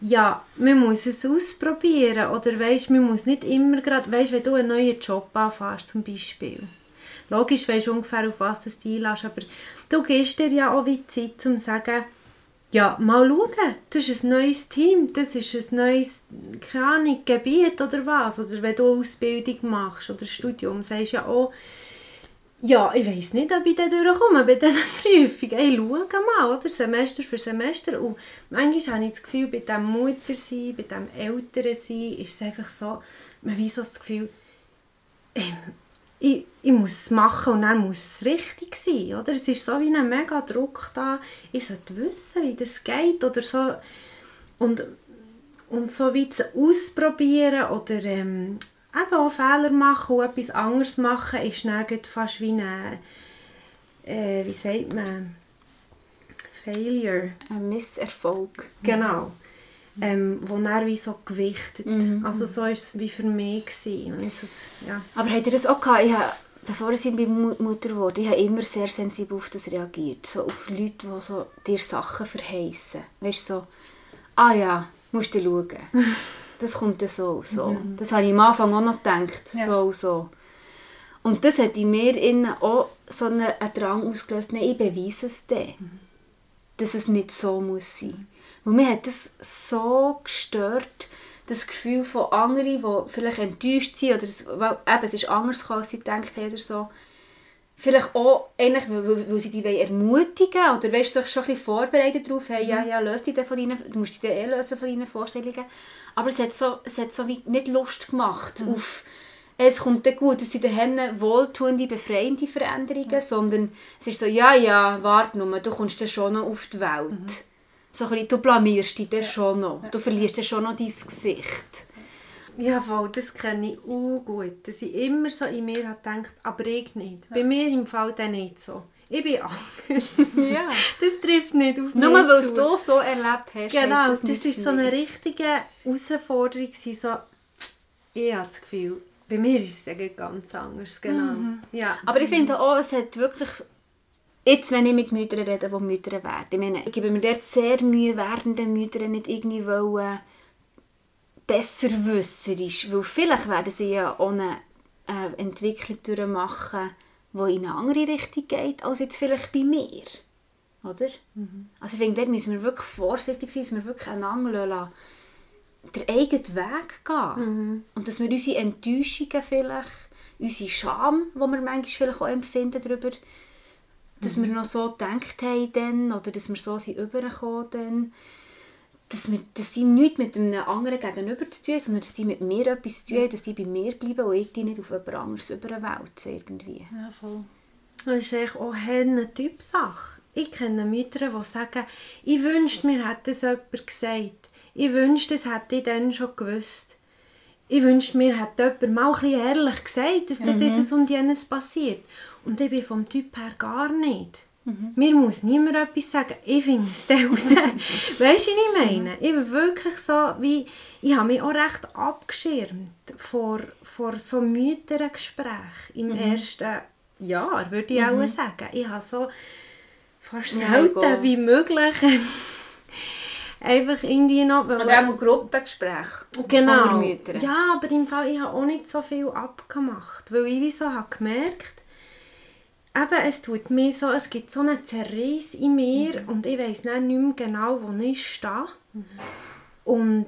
Speaker 2: ja, man muss es ausprobieren. Oder weißt, man muss nicht immer gerade, weißt, wenn du einen neuen Job anfängst zum Beispiel. Logisch weißt du ungefähr, auf was du dich einlässt, aber du gibst dir ja auch wie Zeit, um zu sagen, ja, mal schauen, das ist ein neues Team, das ist ein neues, keine Ahnung, Gebiet oder was. Oder wenn du Ausbildung machst oder Studium, sagst du ja auch, ja, ich weiß nicht, ob ich da durchkomme bei diesen Prüfungen. Ich schaue mal, oder? Semester für Semester. Und manchmal habe ich das Gefühl, bei diesem Muttersein, bei diesem Elternsein, ist es einfach so, man hat so das Gefühl, ähm, ich, ich muss es machen und dann muss es richtig sein, oder? Es ist so wie ein mega Druck da, ich sollte wissen, wie das geht, oder so. Und, und so wie zu ausprobieren oder ähm, eben auch Fehler machen und etwas anderes machen, ist dann fast wie ein, äh, wie sagt man, Failure.
Speaker 1: Ein Misserfolg.
Speaker 2: Genau. Ähm, wo dann wie so gewichtet. Mhm. Also so war es wie für mich. Gewesen. So, ja.
Speaker 1: Aber habt ihr das auch gehabt? Ich habe, bevor ich bei Mutter wurde, ich habe immer sehr sensibel auf das reagiert. So auf Leute, die so dir Sachen verheißen. Weißt du, so, ah ja, musst du schauen. das kommt dann so so. Mhm. Das habe ich am Anfang auch noch gedacht, ja. so so. Und das hat in mir innen auch so einen, einen Drang ausgelöst, nein, ich beweise es dann, mhm. dass es nicht so muss sein. Und mir hat das so gestört, das Gefühl von anderen, die vielleicht enttäuscht sind, oder weil, eben, es ist anders gekommen, als sie gedacht haben oder so, vielleicht auch eigentlich, weil, weil sie dich ermutigen oder weißt, sich schon ein bisschen vorbereiten darauf, hey, ja, ja, löse dich von deinen, du musst dich eh lösen von deinen Vorstellungen. Aber es hat so, es hat so wie nicht Lust gemacht mhm. auf, es kommt dann gut, es sind dann wohltuende, befreiende Veränderungen, mhm. sondern es ist so, ja, ja, warte nur, du kommst dann schon noch auf die Welt. Mhm. So ein bisschen, du blamierst dich dann ja. schon noch, du verlierst dann schon noch dein Gesicht.
Speaker 2: Ja, voll, das kenne ich auch gut. Dass ich immer so in mir habe gedacht, aber ich nicht. Bei mir im Fall dann nicht so. Ich bin anders. ja. Das trifft nicht auf mich
Speaker 1: Nur weil du es so erlebt hast.
Speaker 2: Genau, das war so eine richtige Herausforderung. So, ich habe das Gefühl, bei mir ist es ganz anders. Genau. Mhm. Ja.
Speaker 1: Aber ich finde auch, es hat wirklich... Jetzt, wenn ich mit Müttern rede, die Mütter werden. Ich meine, ich gebe mir dort sehr Mühe, werdenden Müttern nicht irgendwie wollen besserwisserisch, weil vielleicht werden sie ja auch eine Entwicklung durchmachen, die in eine andere Richtung geht, als jetzt vielleicht bei mir. Oder? Mhm. Also ich finde, dort müssen wir wirklich vorsichtig sein, dass wir wirklich einander lassen, den eigenen Weg gehen. Mhm. Und dass wir unsere Enttäuschungen vielleicht, unsere Scham, die wir manchmal vielleicht auch empfinden darüber, dass mhm. wir noch so gedacht haben oder dass wir so sind übergekommen dass, wir, dass die nichts mit einem anderen gegenüber zu tun haben, sondern dass die mit mir etwas zu tun haben, dass die bei mir bleiben und ich die nicht auf jemand anderes überwälze irgendwie.
Speaker 3: Ja, voll.
Speaker 2: Das ist eigentlich auch eine Typsache. ich kenne Mütter, die sagen, ich wünschte, mir hätte es jemand gesagt. Ich wünschte, das hätte ich dann schon gewusst. Ich wünschte, mir hätte jemand mal ein bisschen ehrlich gesagt, dass mhm. dieses und jenes passiert. Und ich bin vom Typ her gar nicht. Mhm. Mir muss niemand etwas sagen. Ich finde es dann raus. weißt du, was ich meine? Ich bin wirklich so, wie, ich habe mich auch recht abgeschirmt vor, vor so Müttergesprächen im mhm. ersten Jahr, würde ich mhm. auch sagen. Ich habe so fast selten ja, wie möglich einfach irgendwie noch...
Speaker 1: Oder auch Gruppengespräch
Speaker 2: genau. Ja, aber im Fall, ich habe auch nicht so viel abgemacht, weil ich wie so habe gemerkt eben, es tut mir so, es gibt so einen Zerriss in mir mhm. und ich weiß nicht mehr genau, wo ich stehe. Mhm. Und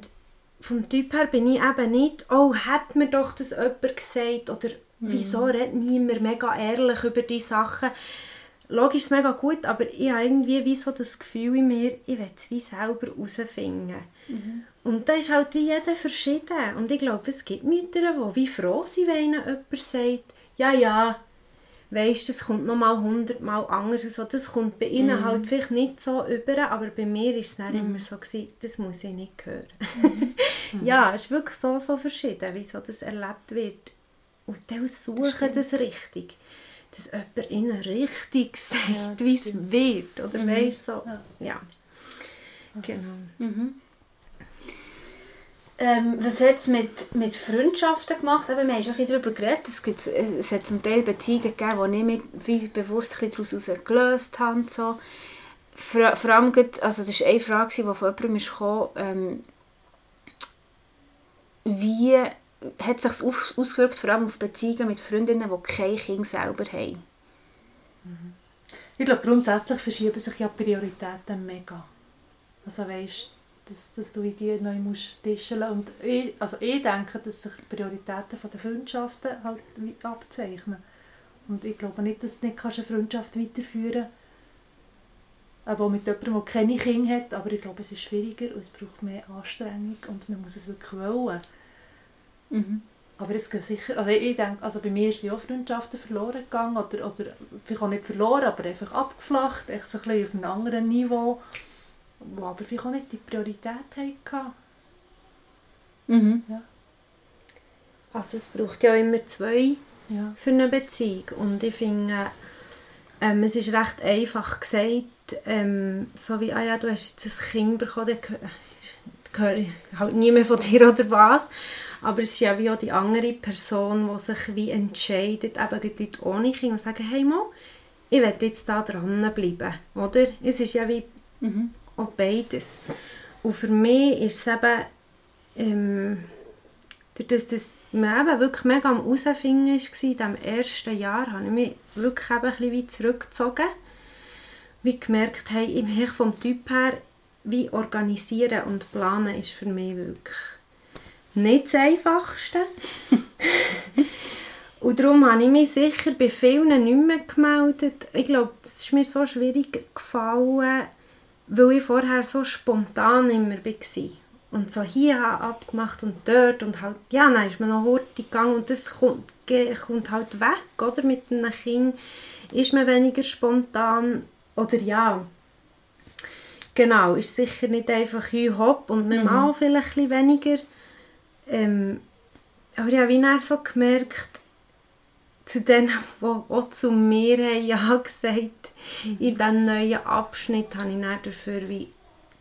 Speaker 2: vom Typ her bin ich eben nicht, oh, hat mir doch das jemand gesagt oder mhm. wieso redet niemand mega ehrlich über die Sachen. Logisch ist mega gut, aber ich habe irgendwie wie so das Gefühl in mir, ich will es wie selber herausfinden. Mhm. Und da ist halt wie jeder verschieden. Und ich glaube, es gibt Mütter, die wie froh sind, wenn ihnen jemand sagt, ja, ja, weißt, das kommt nochmal hundertmal anders. Also das kommt bei ihnen mm. halt vielleicht nicht so über, aber bei mir war es dann mm. immer so, gewesen, das muss ich nicht hören. Mm. ja, es ist wirklich so, so verschieden, wie so das erlebt wird. Und die suchen das, das richtig. Dass jemand ihnen richtig sagt, ja, wie es wird. Oder mhm. weißt so, ja. ja. Genau.
Speaker 1: Mhm. Ähm, was hat es mit, mit Freundschaften gemacht? Eben, wir haben schon ein darüber geredet. Es, gibt, es hat zum Teil Beziehungen gegeben, die ich mich bewusst daraus gelöst habe. So. Vor, vor allem, also das war eine Frage, die von jemandem kam, ähm, wie hat es sich ausgewirkt, vor allem auf Beziehungen mit Freundinnen, die kein Kind selber haben?
Speaker 3: Ich glaube, grundsätzlich verschieben sich ja Prioritäten mega. Also weißt dass, dass du in die neu musst tischen und ich, also ich denke, dass sich die Prioritäten der Freundschaften halt abzeichnen. Und ich glaube nicht, dass du nicht eine Freundschaft weiterführen kannst, aber mit jemandem, der keine Kinder hat, aber ich glaube, es ist schwieriger und es braucht mehr Anstrengung und man muss es wirklich wollen. Mhm. Aber es geht sicher, also ich denke, also bei mir sind auch Freundschaften verloren gegangen oder, oder vielleicht auch nicht verloren, aber einfach abgeflacht, echt so ein bisschen auf einem anderen Niveau die aber vielleicht auch nicht die Priorität hatten.
Speaker 2: Mhm. Ja. Also es braucht ja immer zwei ja. für eine Beziehung und ich finde, ähm, es ist recht einfach gesagt, ähm, so wie, ah ja, du hast jetzt ein Kind bekommen, dann gehöre ich halt niemand von dir oder was. Aber es ist ja wie auch die andere Person, die sich wie entscheidet, eben die Leute ohne Kind und sagen, hey Mo, ich will jetzt da dranbleiben, oder? Es ist ja wie mhm auch beides. Und für mich ist es eben, ähm, dadurch, dass man eben wirklich mega am Herausfinden war, in diesem ersten Jahr, habe ich mich wirklich eben ein bisschen wie zurückgezogen. Wie gemerkt, hey, ich vom Typ her, wie organisieren und planen ist für mich wirklich nicht das Einfachste. und darum habe ich mich sicher bei vielen nicht mehr gemeldet. Ich glaube, es ist mir so schwierig gefallen, weil ich vorher so spontan immer war. Und so hier abgemacht und dort und halt, ja, dann ist man noch hurtig gegangen und das kommt, kommt halt weg, oder? Mit einem Kind ist man weniger spontan, oder ja, genau, ist sicher nicht einfach hü hopp und mit dem mhm. vielleicht ein weniger. Ähm, aber habe wie so gemerkt, zu denen, die auch zu mir haben Ja gesagt mhm. In diesem neuen Abschnitt habe ich dann dafür wie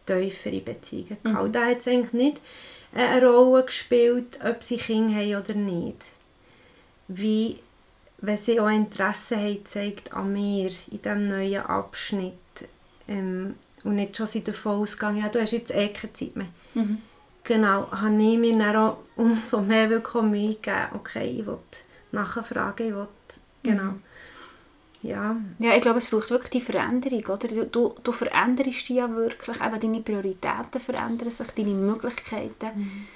Speaker 2: tiefere Beziehungen gehabt. Mhm. Da hat es eigentlich nicht eine Rolle gespielt, ob sie Kinder haben oder nicht. Wie, wenn sie auch Interesse haben, zeigt an mir in diesem neuen Abschnitt ähm, und nicht schon sie davon ausgegangen, ja, du hast jetzt eh keine Zeit mehr. Mhm. Genau, habe ich mir dann auch umso mehr Mühe gegeben, okay, ich will nachfragen will. Genau. Mhm. Ja.
Speaker 1: ja, ich glaube, es braucht wirklich die Veränderung. Oder? Du, du, du veränderst dich ja wirklich, eben deine Prioritäten verändern sich, deine Möglichkeiten mhm.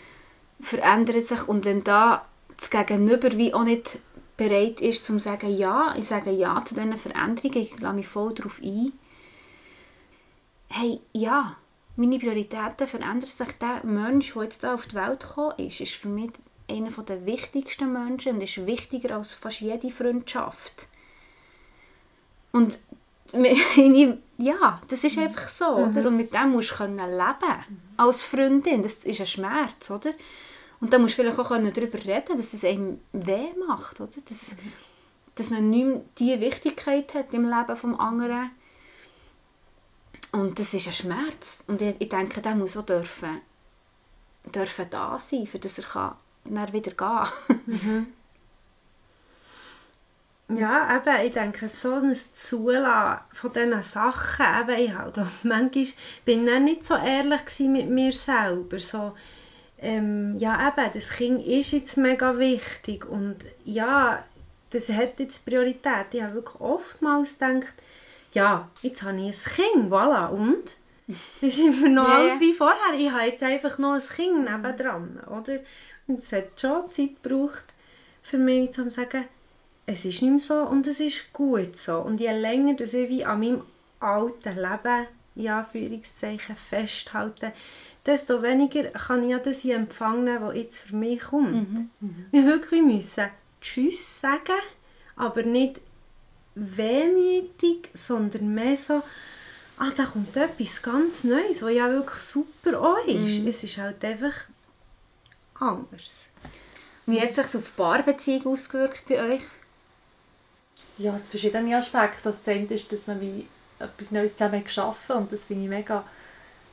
Speaker 1: verändern sich. Und wenn da das Gegenüber wie auch nicht bereit ist, zu sagen, ja, ich sage ja zu diesen Veränderungen, ich lasse mich voll darauf ein. Hey, ja, meine Prioritäten verändern sich. Der Mensch, der jetzt da auf die Welt gekommen ist, ist für mich einer der wichtigsten Menschen und ist wichtiger als fast jede Freundschaft. Und ja, das ist einfach so, oder? Und mit dem musst du können leben als Freundin. Das ist ein Schmerz, oder? Und da musst du vielleicht auch darüber reden, dass es einem weh macht, oder? Dass, dass man nicht mehr die Wichtigkeit hat im Leben des anderen. Und das ist ein Schmerz. Und ich, ich denke, der muss auch dürfen, dürfen da sein, für dass er kann dann wieder gehen kann.
Speaker 2: Ja, eben, ich denke, so ein Zulassen von diesen Sachen, eben, ich glaube, manchmal bin ich nicht so ehrlich mit mir selber, so, ähm, ja eben, das Kind ist jetzt mega wichtig und ja, das hat jetzt Priorität. Ich habe wirklich oftmals gedacht, ja, jetzt habe ich ein Kind, voilà, und? ist immer noch
Speaker 1: Ja,
Speaker 2: alles wie vorher. Ich habe jetzt einfach noch ein Kind nebendran, oder? Und es hat schon Zeit gebraucht, für mich zu sagen, es ist nicht mehr so und es ist gut so. Und je länger dass ich wie an meinem alten Leben, in Anführungszeichen, festhalte, desto weniger kann ich ja das in Empfang nehmen, was jetzt für mich kommt. Wir wirklich müssen Tschüss sagen, aber nicht wehmütig, sondern mehr so, ah, da kommt etwas ganz Neues, was ja wirklich super auch ist. Es ist halt einfach anders.
Speaker 1: Wie hat es sich auf die Paarbeziehung ausgewirkt bei euch?
Speaker 3: Ja, es verschiedene Aspekte. Das eine ist, dass man wie etwas Neues zusammen geschaffen und das finde ich mega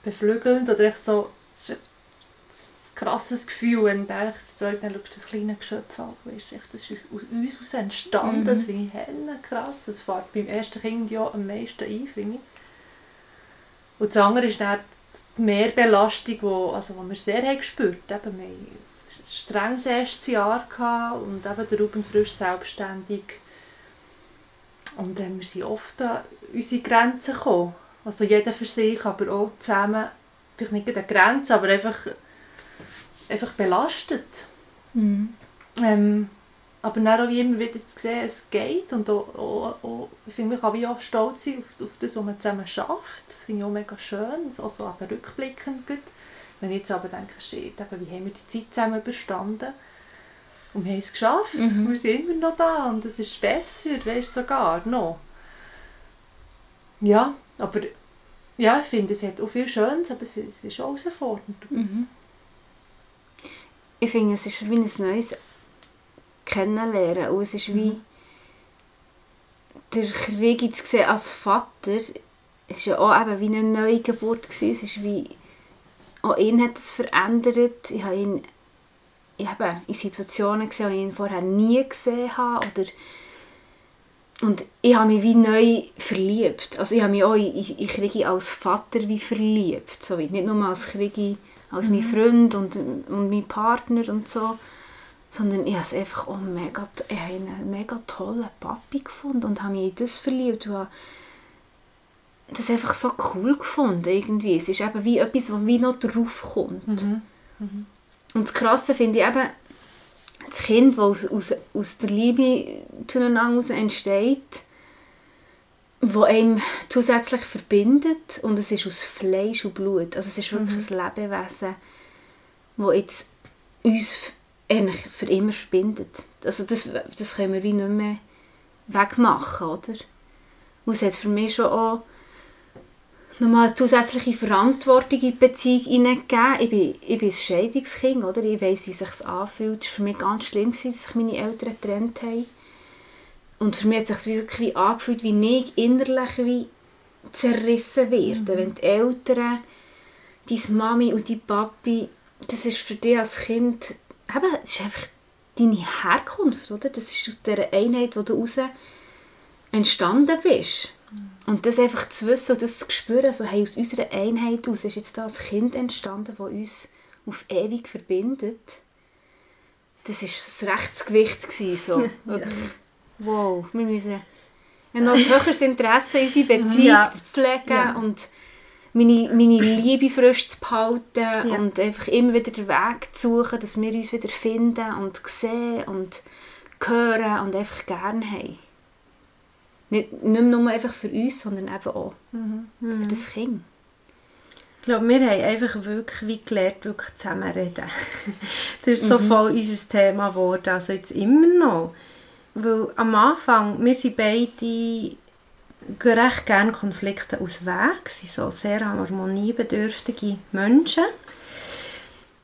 Speaker 3: beflügelnd oder echt so das ist ein krasses Gefühl, wenn du denkst, das zweite Mal schaust du das kleine Geschöpf an, weißt, echt, das ist aus uns heraus entstanden, das finde ich helle krass, das fährt beim ersten Kind ja am meisten ein, finde ich. Und das andere ist dann die Mehrbelastung, die also, wo wir sehr haben gespürt haben. Wir hatten ein strenges erstes Jahr gehabt und eben der Ruben frisch selbstständig. Und dann wir sind oft an unsere Grenzen gekommen. Also jeder für sich, aber auch zusammen, vielleicht nicht an der Grenze, aber einfach, einfach belastet. Ähm, aber dann auch wie immer wieder zu sehen, es geht und auch, auch, auch, ich finde, man kann wie auch stolz sein auf, auf das, was man zusammen schafft. Das finde ich auch mega schön, also aber rückblickend gut. Wenn ich jetzt aber denke, shit, eben, wie haben wir die Zeit zusammen überstanden? Und wir haben es geschafft, wir sind immer noch da und es ist besser, weißt du, sogar noch. Ja, aber ja, ich finde, es hat auch viel Schönes, aber es, es ist auch herausfordernd. Das-
Speaker 1: Ich finde, es ist wie ein neues Kennenlernen. Und es ist wie der Krieg jetzt gesehen als Vater. Es war ja auch eben wie eine Neugeburt. Gewesen. Es ist wie... Auch ihn hat es verändert. Ich habe ihn habe in Situationen gesehen, die ich ihn vorher nie gesehen habe. Oder und ich habe mich wie neu verliebt. Also ich habe mich auch in, in Kriegi als Vater wie verliebt. So wie, nicht nur als Kriegi, als mein Freund und, und mein Partner und so. Sondern ich habe es einfach auch mega, ich habe einen mega tollen Papi gefunden und habe mich in das verliebt. Und habe das einfach so cool gefunden irgendwie. Es ist eben wie etwas, was wie noch drauf kommt. Und das Krasse finde ich eben, das Kind, das aus, aus, aus der Liebe zueinander entsteht, wo einem zusätzlich verbindet und es ist aus Fleisch und Blut. Also es ist wirklich ein Lebewesen, das jetzt uns eigentlich für immer verbindet. Also das, das können wir wie nicht mehr wegmachen, oder? Und es hat für mich schon auch nochmal eine zusätzliche Verantwortung in die Beziehung hineingegeben. Ich bin, ich bin ein Scheidungskind, oder? Ich weiss, wie es sich anfühlt. Es war für mich ganz schlimm, dass sich meine Eltern getrennt haben. Und für mich hat es sich wirklich wie angefühlt, wie ich innerlich wie zerrissen werde. Wenn die Eltern, deine Mami und dein Papi, das ist für dich als Kind, eben, das ist einfach deine Herkunft, oder? Das ist aus dieser Einheit, wo du raus entstanden bist. Und das einfach zu wissen und das zu spüren, so, hey, aus unserer Einheit aus ist jetzt da ein Kind entstanden, das uns auf ewig verbindet. Das war das Rechtsgewicht. Gewesen, so. Wirklich, Wow, wir müssen ein noch höheres Interesse in unsere Beziehung
Speaker 2: Ja.
Speaker 1: zu pflegen
Speaker 2: Ja.
Speaker 1: und meine, meine Liebe frisch zu behalten und einfach immer wieder den Weg zu suchen, dass wir uns wieder finden und sehen und hören und einfach gerne haben. Nicht, nicht nur einfach für uns, sondern eben auch für das Kind.
Speaker 2: Ich glaube, wir haben einfach wirklich wie gelernt, wirklich zusammenreden. das ist so voll unser Thema geworden, also jetzt immer noch. Weil am Anfang, wir sind beide gehen recht gerne Konflikte aus Weg. Sie sind so sehr harmoniebedürftige Menschen.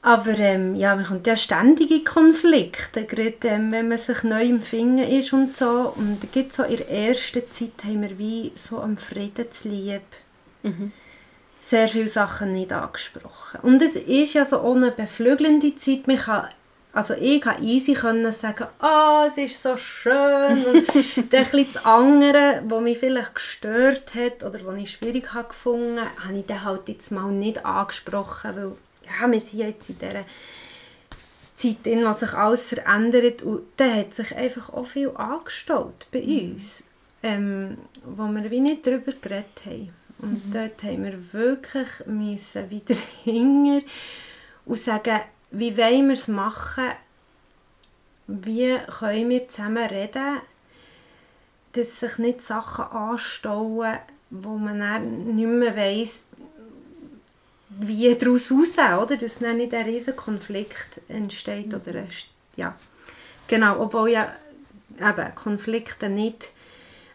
Speaker 2: Aber ähm, ja, man kommt ja ständig in Konflikte, gerade ähm, wenn man sich neu im Finger ist und so. Und gibt so in der ersten Zeit haben wir wie so am Friedenslieb mhm. sehr viele Sachen nicht angesprochen. Und es ist ja so ohne beflügelnde Zeit. Man kann, also ich kann easy können sagen, ah, oh, es ist so schön. Und dann das andere, was mich vielleicht gestört hat oder was ich schwierig habe gefunden, habe ich dann halt jetzt mal nicht angesprochen, weil ja, wir sind jetzt in dieser Zeit, in der sich alles verändert und da hat sich einfach auch viel angestaut bei mhm. uns, ähm, wo wir wie nicht darüber geredet haben. Und mhm. dort haben wir wirklich müssen wieder hinger und sagen, wie wollen wir es machen, wie können wir zusammen reden, dass sich nicht Sachen anstauen, wo man dann nicht mehr weiss, wie daraus raus, oder? Dass dann nicht ein riesen Konflikt entsteht. Mhm. Oder ein, ja. Genau, obwohl ja eben Konflikte nicht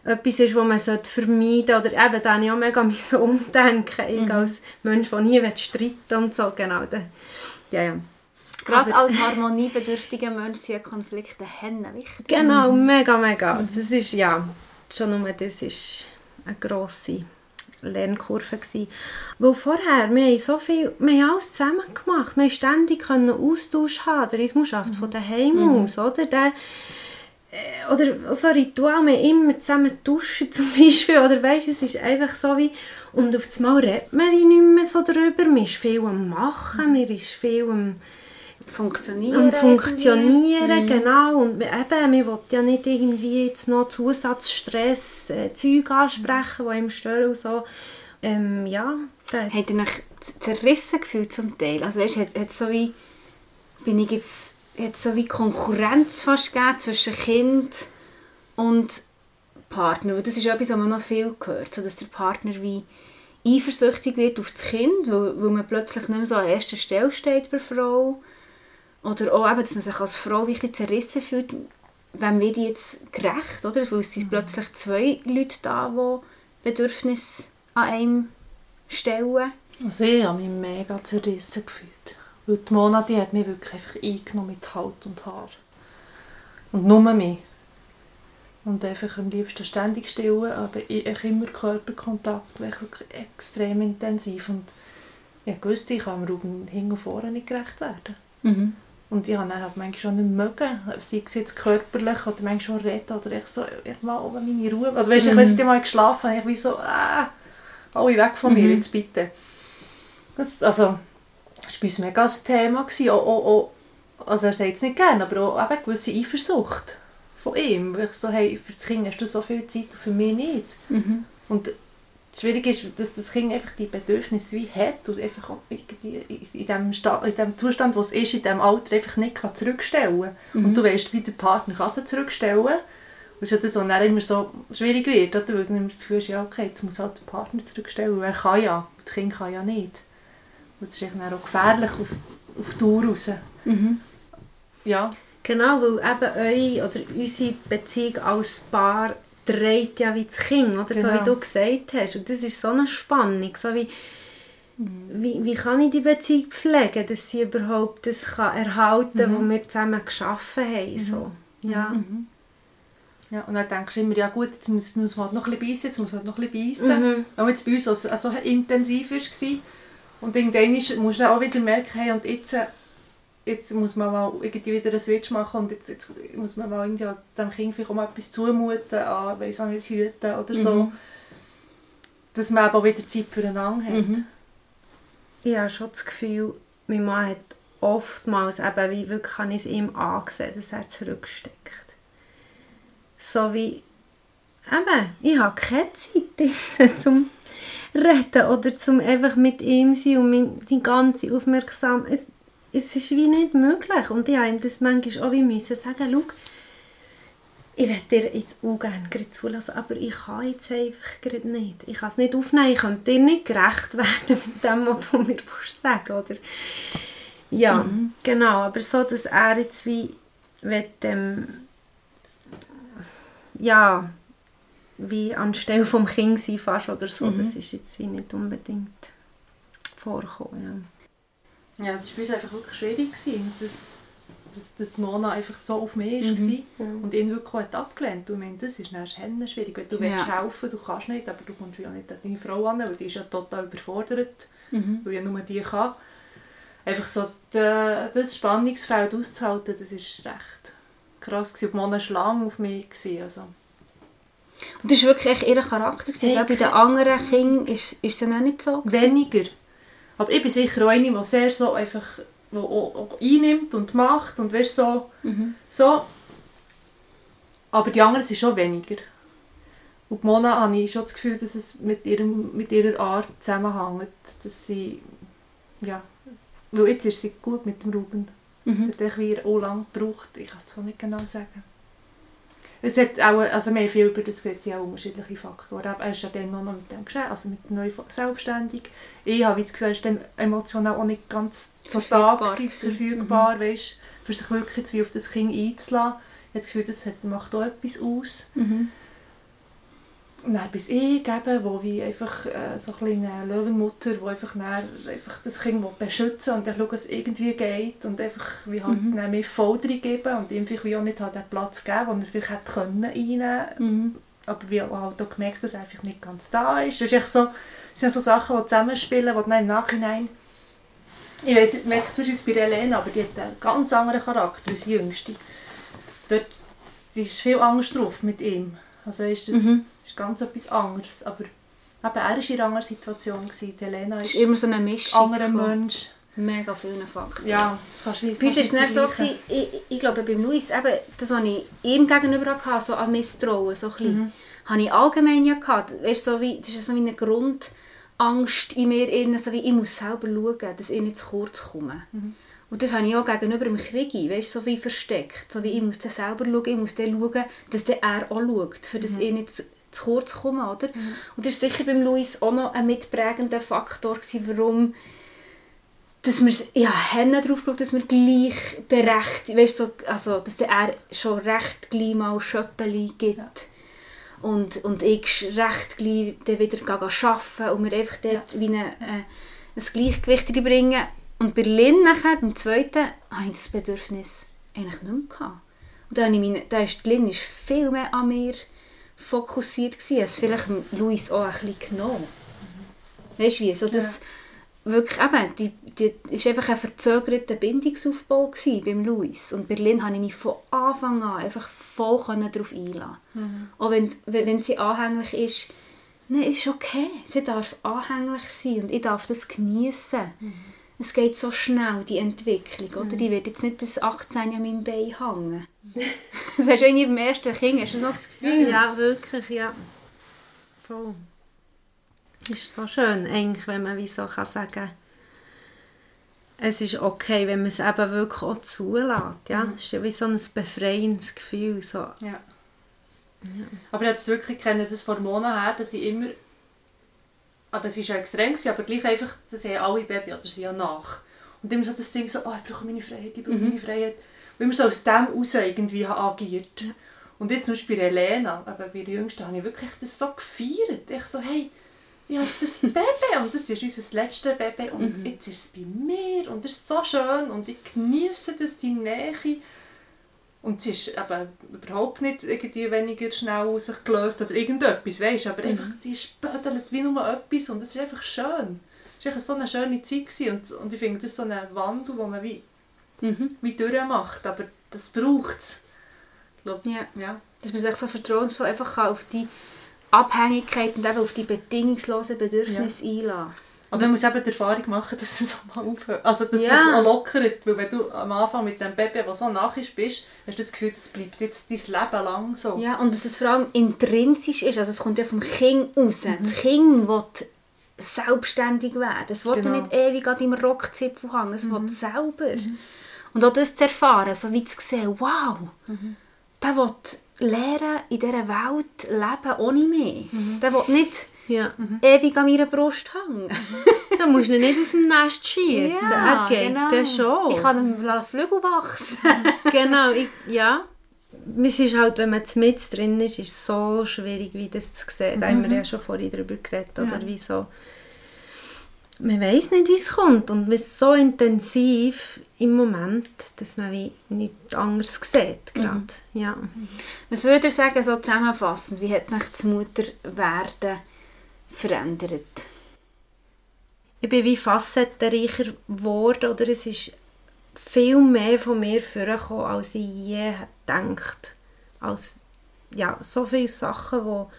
Speaker 2: etwas ist, was man vermeiden sollte. Oder eben, da habe ich auch mega umdenken, ich mhm. als Mensch, der nie streiten und so, genau. Da, ja, ja.
Speaker 1: Gerade als harmoniebedürftiger Mensch sind Konflikte wichtig.
Speaker 2: Genau, mega, mega. Das ist, ja, schon nur das ist eine grosse Lernkurve gewesen. Weil vorher, wir haben so viel, wir haben alles zusammen gemacht, wir ständig können Austausch haben, der Ismuschaft mhm. von daheim mhm. aus, oder? Der, äh, oder so Ritual, wir immer zusammen duschen zum Beispiel, oder weißt, es ist einfach so wie, und auf einmal redet man wie nicht mehr so darüber, man ist viel am Machen, man ist viel am
Speaker 1: funktionieren.
Speaker 2: Und funktionieren, mhm. genau. Und eben, man will ja nicht irgendwie jetzt noch Zusatzstress, äh, Zeug ansprechen, die einem stören und so. Ähm, ja.
Speaker 1: Hat ihr euch zerrissen gefühlt zum Teil? Also weißt, hat, hat so wie, bin ich jetzt, hat so wie Konkurrenz fast gegeben zwischen Kind und Partner? Weil das ist etwas, was man noch viel hört, so dass der Partner wie eifersüchtig wird auf das Kind, weil, weil man plötzlich nicht mehr so an erster Stelle steht bei Frau oder auch eben, dass man sich als Frau wirklich zerrissen fühlt, wenn wir die jetzt gerecht, oder? Weil es sind mhm. plötzlich zwei Leute da, die Bedürfnisse an einem stellen.
Speaker 3: Also ich habe mich mega zerrissen gefühlt. Weil die Mona, die hat mich wirklich einfach eingenommen mit Haut und Haar. Und nur mich. Und einfach am liebsten ständig stillen, aber ich immer Körperkontakt, wirklich extrem intensiv. Und ich wusste, ich kann mir hinten und vorne nicht gerecht werden. Mhm. Und ich habe dann halt manchmal schon nicht mögen, sei es jetzt körperlich oder manchmal schon reden oder ich so, ich mal oben meine Ruhe. Oder weißt, mhm. ich weiß nicht, mal geschlafen ich wie so, äh, alle weg von mir, mhm. jetzt bitte. Das, also, das war bei uns mega ein Thema. Gewesen. Auch, auch, auch, also er sagt es nicht gerne, aber auch eben eine gewisse Eifersucht von ihm. Weil ich so, hey, für das Kind hast du so viel Zeit und für mich nicht. Mhm. Und das Schwierige ist, dass das Kind einfach die Bedürfnisse wie hat und einfach in dem, in dem Zustand, wo es ist, in diesem Alter einfach nicht kann zurückstellen. Mhm. Und du weißt, wie der Partner kann sie zurückstellen kann. Das ist ja das, was dann immer so schwierig wird, oder? weil du immer das Gefühl hast, ja, okay, jetzt muss halt der Partner zurückstellen, weil er kann ja, das Kind kann ja nicht. Und das ist dann auch gefährlich auf, auf Dauer raus. Mhm. Ja.
Speaker 2: Genau, weil eben eure oder unsere Beziehung als Paar dreht ja wie das Kind, oder? Genau. so wie genau. du gesagt hast. Und das ist so eine Spannung, so wie, mhm. wie, wie kann ich die Beziehung pflegen, dass sie überhaupt das kann erhalten kann, mhm. was wir zusammen geschaffen haben. Mhm. So. Ja.
Speaker 3: Mhm. Ja, und dann denkst du immer, ja gut, jetzt muss, muss man halt noch ein bisschen beißen, jetzt muss man halt noch ein bisschen beißen. Mhm. Auch jetzt bei uns, was also intensiv war. Und irgendwann musst du dann auch wieder merken, hey, und jetzt jetzt muss man mal irgendwie wieder einen Switch machen und jetzt, jetzt muss man mal irgendwie dem Kind vielleicht auch mal etwas zumuten, an, weiß auch nicht, hüten oder so. Mhm. Dass man auch wieder Zeit füreinander hat. Mhm.
Speaker 2: Ich habe schon das Gefühl, mein Mann hat oftmals eben, wie wirklich habe ich es ihm angesehen, dass er zurücksteckt. So wie, eben, ich habe keine Zeit zum Reden oder zum einfach mit ihm sein und die ganze Aufmerksamkeit es ist wie nicht möglich. Und ich habe ihm das manchmal auch wie müssen sagen, schau, ich möchte dir jetzt auch gerne zulassen, aber ich kann jetzt einfach gerade nicht. Ich kann es nicht aufnehmen, ich kann dir nicht gerecht werden mit dem, was du mir sagen oder Ja, mhm. genau, aber so, dass er jetzt wie will, ähm, ja, wie anstelle vom Kind sein fast oder so. Das ist jetzt wie nicht unbedingt vorgekommen. Ja.
Speaker 3: Ja, das war einfach wirklich schwierig. Gewesen, dass, dass, Mona einfach so auf mich war und ihn wirklich auch hat abgelehnt Und ich meine, das ist dann schwierig, weil du
Speaker 1: Ja.
Speaker 3: willst helfen, du kannst nicht, aber du kommst ja nicht an deine Frau an, weil die ist ja total überfordert, weil ja nur die kann. Einfach so die, das Spannungsfeld auszuhalten, das ist recht krass gewesen. Und Mona war lange auf mich. Gewesen, also.
Speaker 1: Und das war wirklich ihr Charakter. glaube, bei den anderen Kindern ist, ist es auch nicht so. gewesen.
Speaker 3: Weniger. Aber ich bin sicher auch eine, die sehr so einfach wo auch, auch einnimmt und macht und weißt, so, so. Aber die anderen sind schon weniger. Und Mona habe ich schon das Gefühl, dass es mit, ihrem, mit ihrer Art zusammenhängt. Dass sie, ja, weil jetzt ist sie gut mit dem Ruben.
Speaker 1: Mhm.
Speaker 3: Es hat auch lange gebraucht. Ich kann es auch nicht genau sagen. Es hat auch, also wir haben viel über das sind auch unterschiedliche Faktoren. Aber Er ist ja dann noch mit dem Geschäft, also mit neu selbstständig. Ich habe das Gefühl, er ist dann emotional auch nicht ganz so da
Speaker 1: Verfügbar
Speaker 3: gewesen, verfügbar, weißt, für sich wirklich jetzt wie auf das Kind einzulassen. Ich habe das Gefühl, das hat, macht auch etwas aus.
Speaker 1: Mhm.
Speaker 3: Und dann bis ich eben, wo wie einfach äh, so eine kleine Löwenmutter, die einfach, dann, einfach das Kind beschützen und dann schauen, dass es irgendwie geht und einfach wie halt
Speaker 1: Mhm.
Speaker 3: mehr Forderung geben und ihm vielleicht wie auch nicht halt den Platz geben, den er vielleicht hätte können einnehmen
Speaker 1: Mhm.
Speaker 3: aber wir haben halt auch gemerkt, dass er einfach nicht ganz da ist. Das, ist echt so, das sind so Sachen, die zusammenspielen, die dann im Nachhinein... Ich ich merke zum Beispiel jetzt bei Elena, aber die hat einen ganz anderen Charakter als die Jüngste. Dort die ist viel Angst drauf mit ihm. Also ist das,
Speaker 1: Mhm.
Speaker 3: Das ist ganz etwas anderes. Aber eben, er war in einer anderen Situation. Gewesen. Die Elena
Speaker 1: Es
Speaker 3: ist
Speaker 1: ist immer so eine
Speaker 3: ein
Speaker 1: Mischung
Speaker 3: anderer Mensch.
Speaker 1: mega vielen Faktoren.
Speaker 3: Ja, fast wie
Speaker 1: Bei uns war es dann
Speaker 3: nicht
Speaker 1: so, gewesen, ich, ich glaube beim Luis, eben, das, was ich ihm gegenüber hatte, so an Misstrauen, so ein bisschen, habe ich allgemein ja gehabt. Weißt, so wie, das ist so wie eine Grundangst in mir, innen, so wie ich muss selber schauen, dass ich nicht zu kurz komme. Und das habe ich auch gegenüber dem Krieg, weißt, so wie versteckt. So wie ich muss dann selber schauen, ich muss dann schauen, dass er auch schaut, für dass ich nicht zu, kurz komme. Oder? Und das war sicher beim Luis auch noch ein mitprägender Faktor, gewesen, warum dass wir ja, haben darauf geschaut, dass wir gleich berechtigt, weißt, so, also, dass der er schon recht gleich mal Schöppeli gibt. Und, und ich recht gleich dann wieder arbeiten und wir einfach dort wie eine, äh, ein Gleichgewicht reinbringen. Und bei Lynn nachher, beim zweiten, hatte ich das Bedürfnis eigentlich nicht mehr. Gehabt. Und da, habe ich meine, da ist, die ist viel mehr an mir fokussiert gewesen, als vielleicht Luis auch ein bisschen genommen. Weißt du wie? So, dass wirklich eben, die, die ist einfach ein verzögerter Bindungsaufbau gewesen beim Luis. Und bei Lynn konnte ich mich von Anfang an einfach voll darauf einlassen. Auch wenn, wenn sie anhänglich ist, nein, es ist okay. Sie darf anhänglich sein und ich darf das genießen. Es geht so schnell, die Entwicklung. Oder? Die wird jetzt nicht bis 18 an meinem Bein hängen. das hast du irgendwie beim ersten Kind, hast du noch das Gefühl?
Speaker 2: Ja, wirklich, ja. Voll. Ist so schön, eigentlich, wenn man wie so kann sagen es ist okay, wenn man es eben wirklich auch zulässt. Ja? Es ist ja wie so ein befreiendes Gefühl. So.
Speaker 3: Ja. Aber ich habe es wirklich kennen, das vor Monaten her, dass ich immer... Aber es war ja extrem, gewesen, aber gleich einfach, dass haben alle Baby oder sie ja nach. Und immer so das Ding so, oh, ich brauche meine Freiheit, ich brauche meine Freiheit. Und immer so aus dem raus irgendwie agiert. Und jetzt zum Beispiel bei Elena, aber bei der Jüngsten, habe ich wirklich das so gefeiert. Ich so, hey, ich habe ein Baby und das ist unser letztes Baby und jetzt ist es bei mir und es ist so schön und ich genieße das, die Nähe. Und sie ist eben überhaupt nicht irgendwie weniger schnell sich gelöst oder irgendetwas, weißt aber einfach, die spödelt wie nur etwas und es ist einfach schön. Es war so eine schöne Zeit gewesen und, und ich finde, das ist so ein Wandel, den man wie, wie durchmacht, aber das braucht es.
Speaker 1: Ja.
Speaker 3: Ja.
Speaker 1: Dass man sich so vertrauensvoll einfach kann auf die Abhängigkeit und eben auf die bedingungslosen Bedürfnisse einlassen
Speaker 3: Aber man muss eben die Erfahrung machen, dass es auch mal aufhört. Also, dass
Speaker 1: Ja.
Speaker 3: es auch lockert. Weil wenn du am Anfang mit dem Baby, das so nach ist, bist, hast du das Gefühl, das bleibt jetzt dein Leben lang so.
Speaker 1: Ja, und dass es vor allem intrinsisch ist, also es kommt ja vom Kind raus. Das Kind will selbstständig werden. Es will ja
Speaker 3: Genau.
Speaker 1: nicht ewig an deinem Rockzipfel hängen, es will selber. Und auch das zu erfahren, so wie zu sehen, wow, der will lernen, in dieser Welt leben ohne mich. Der will nicht
Speaker 2: Ja.
Speaker 1: ewig an meiner Brust hängen.
Speaker 2: Da musst du ihn nicht aus dem Nest schießen. er geht
Speaker 1: genau.
Speaker 2: dann schon.
Speaker 1: Ich kann ihm Flügel wachsen.
Speaker 2: genau, ich, ja. es ist halt, wenn man mit drin ist, ist es so schwierig, wie das zu sehen. Da haben wir ja schon vorhin darüber geredet, oder
Speaker 1: Ja.
Speaker 2: wie so man weiß nicht, wie es kommt und es ist so intensiv im Moment, dass man wie nichts anderes sieht gerade. Ja.
Speaker 1: Was würde ihr sagen, so zusammenfassend, wie hat mich das Mutterwerden verändert?
Speaker 2: Ich bin wie facettenreicher geworden oder es ist viel mehr von mir vorgekommen, als ich je gedacht Als ja, so viele Sachen, wo,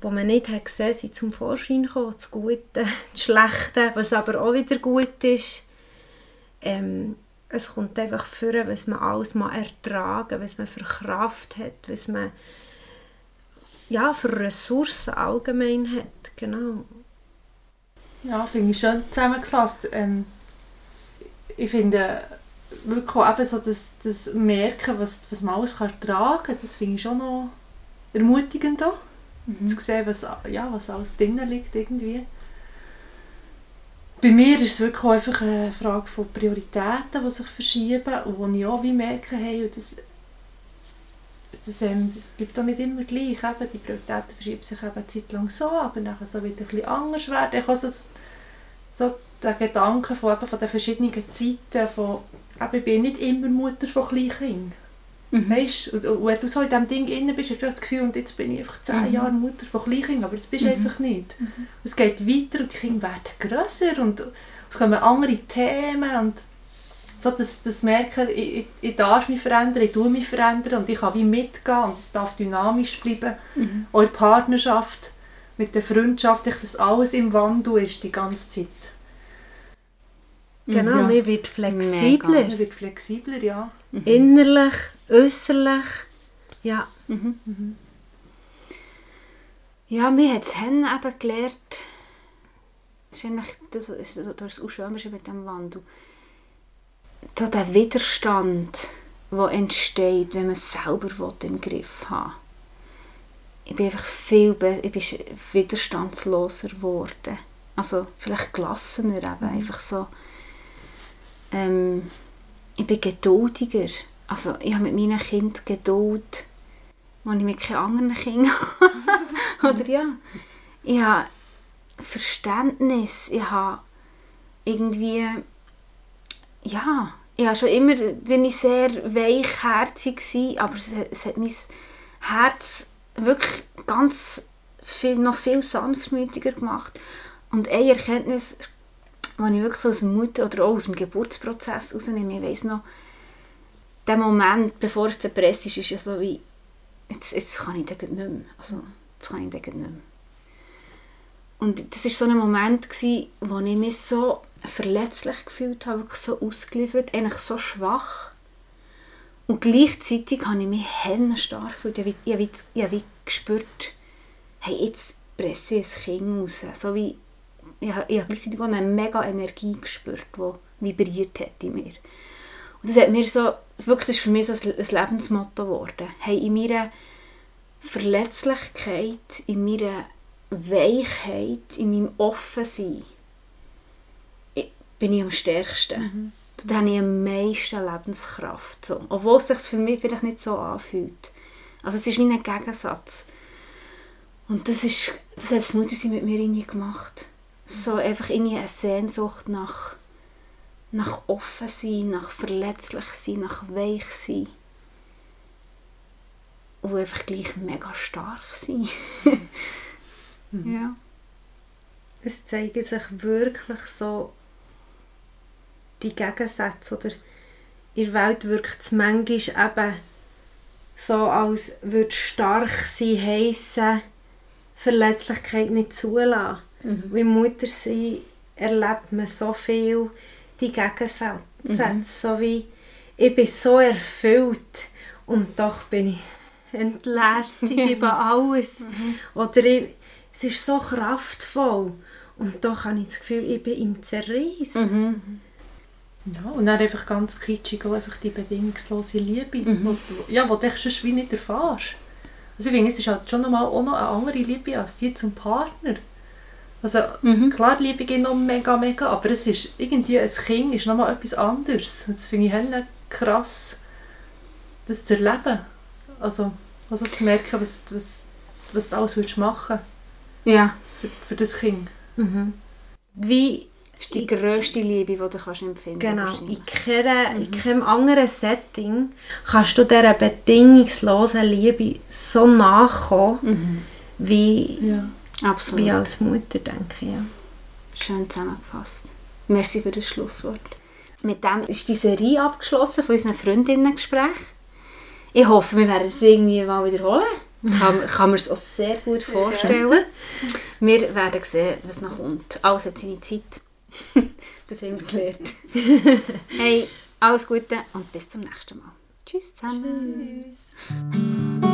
Speaker 2: wo man nicht hat gesehen sind zum Vorschein gekommen. Das Gute, das Schlechte, was aber auch wieder gut ist. Ähm, es kommt einfach vor, was man alles mal ertragen, was man für Kraft hat, was man ja, für Ressourcen allgemein hat. Genau.
Speaker 3: Ja, finde ich schön zusammengefasst. Ähm, ich finde wirklich auch eben so das, das Merken, was, was man alles kann ertragen kann, das finde ich schon noch ermutigend auch. Zu sehen, was, ja, was alles drin liegt irgendwie. Bei mir ist es wirklich einfach eine Frage von Prioritäten, die sich verschieben und wo ich auch wie merke, hey, das, das, ähm, das bleibt auch nicht immer gleich. Eben, die Prioritäten verschieben sich eben eine Zeit lang so, aber nachher so wieder ein bisschen anders werden. Ich habe so, so den Gedanken von, eben, von den verschiedenen Zeiten, von, eben, ich bin nicht immer Mutter von Kleinkindern.
Speaker 1: Mhm.
Speaker 3: Weißt, und, und wenn du so in diesem Ding drin bist, hast du das Gefühl, und jetzt bin ich einfach zehn Jahre Mutter von Kleinkindern, aber das bist du einfach nicht. Es geht weiter und die Kinder werden grösser und es kommen andere Themen und so das, das Merken, ich, ich, ich darf mich verändern, ich tue mich verändern und ich kann wie mitgehen und es darf dynamisch bleiben. Auch in der Partnerschaft, mit der Freundschaft, ich, dass alles im Wandel ist die ganze Zeit.
Speaker 2: Genau,
Speaker 1: Ja.
Speaker 2: man wird flexibler.
Speaker 3: Man wird flexibler, ja.
Speaker 2: Innerlich, äußerlich. Ja.
Speaker 1: Ja, mir hat es eben gelernt, das ist eigentlich das, was- das, ist auch schön mit dem Wandel, so der Widerstand, der entsteht, wenn man es selber im Griff haben Ich bin einfach viel ich bin widerstandsloser geworden. Also vielleicht gelassener, eben einfach so. Ähm, ich bin geduldiger. Also ich habe mit meinen Kindern Geduld, wenn ich mit keinen anderen Kindern Oder ja. Ich habe Verständnis. Ich habe irgendwie. Ja. Habe schon immer bin ich sehr weichherzig gewesen, aber es, es hat mein Herz wirklich ganz viel, noch viel sanftmütiger gemacht. Und eine Erkenntnis, die ich wirklich aus der Mutter oder auch aus dem Geburtsprozess rausnehme, ich weiss noch, der Moment, bevor es der ist, ist ja so wie, jetzt, jetzt kann ich gleich nicht mehr. Also, jetzt kann ich gleich nicht mehr. Und das war so ein Moment, gewesen, wo ich mich so verletzlich gefühlt habe, wirklich so ausgeliefert, eigentlich so schwach. Und gleichzeitig habe ich mich stark gefühlt. Ich habe ich habe ich habe gespürt, hey, jetzt presse ich ein Kind raus. So wie, ich habe, ich habe gleichzeitig auch eine mega Energie gespürt, die vibriert hat in mir. Und das hat mir so, wirklich, das ist für mich so ein ein Lebensmotto geworden. Hey, in meiner Verletzlichkeit, in meiner Weichheit, in meinem Offensein, bin ich am stärksten. Da habe ich am meisten Lebenskraft. So. Obwohl es sich für mich vielleicht nicht so anfühlt. Also es ist wie ein Gegensatz. Und das, ist, das hat das Muttersein mit mir irgendwie gemacht. So einfach irgendwie eine Sehnsucht nach, nach offen sein, nach verletzlich sein, nach weich sein. Und einfach gleich mega stark sein. ja.
Speaker 2: Es zeigen sich wirklich so die Gegensätze. Oder in der Welt wirkt es manchmal eben so, als würde stark sein heissen, Verletzlichkeit nicht zulassen. Mhm. Im Muttersein erlebt man so viel die Gegensätze. So wie, ich bin so erfüllt und doch bin ich entleert, ich gebe alles. Oder ich, es ist so kraftvoll und doch habe ich das Gefühl, ich bin im Zerriss.
Speaker 3: Ja, und dann einfach ganz kitschig auch einfach die bedingungslose Liebe, wo, du- ja, wo du sonst wie nicht erfährst. Also ich finde, es ist halt schon nochmal auch noch eine andere Liebe als die zum Partner. Also klar, die Liebe geht noch mega, mega, aber es ist irgendwie, ein Kind ist nochmal etwas anderes. Das finde ich halt krass. das zu erleben. Also, also zu merken, was, was, was du alles würdest machen
Speaker 1: Ja,
Speaker 3: für, für das Kind.
Speaker 2: Wie
Speaker 1: das ist die grösste Liebe, die du kannst empfinden
Speaker 2: Genau,
Speaker 1: wahrscheinlich.
Speaker 2: in, keiner, in keinem anderen Setting kannst du dieser bedingungslosen Liebe so nachkommen, wie,
Speaker 3: Ja.
Speaker 2: Wie als Mutter, denke ich. Ja.
Speaker 1: Schön zusammengefasst. Merci für das Schlusswort. Mit dem ist die Serie abgeschlossen von unseren Freundinnen-Gespräch. Ich hoffe, wir werden es irgendwie mal wiederholen. Kann, kann mir es auch sehr gut vorstellen. Wir werden sehen, was noch kommt. Alles hat seine Zeit. das haben wir gelernt. hey, alles Gute und bis zum nächsten Mal. Tschüss zusammen.
Speaker 2: Tschüss.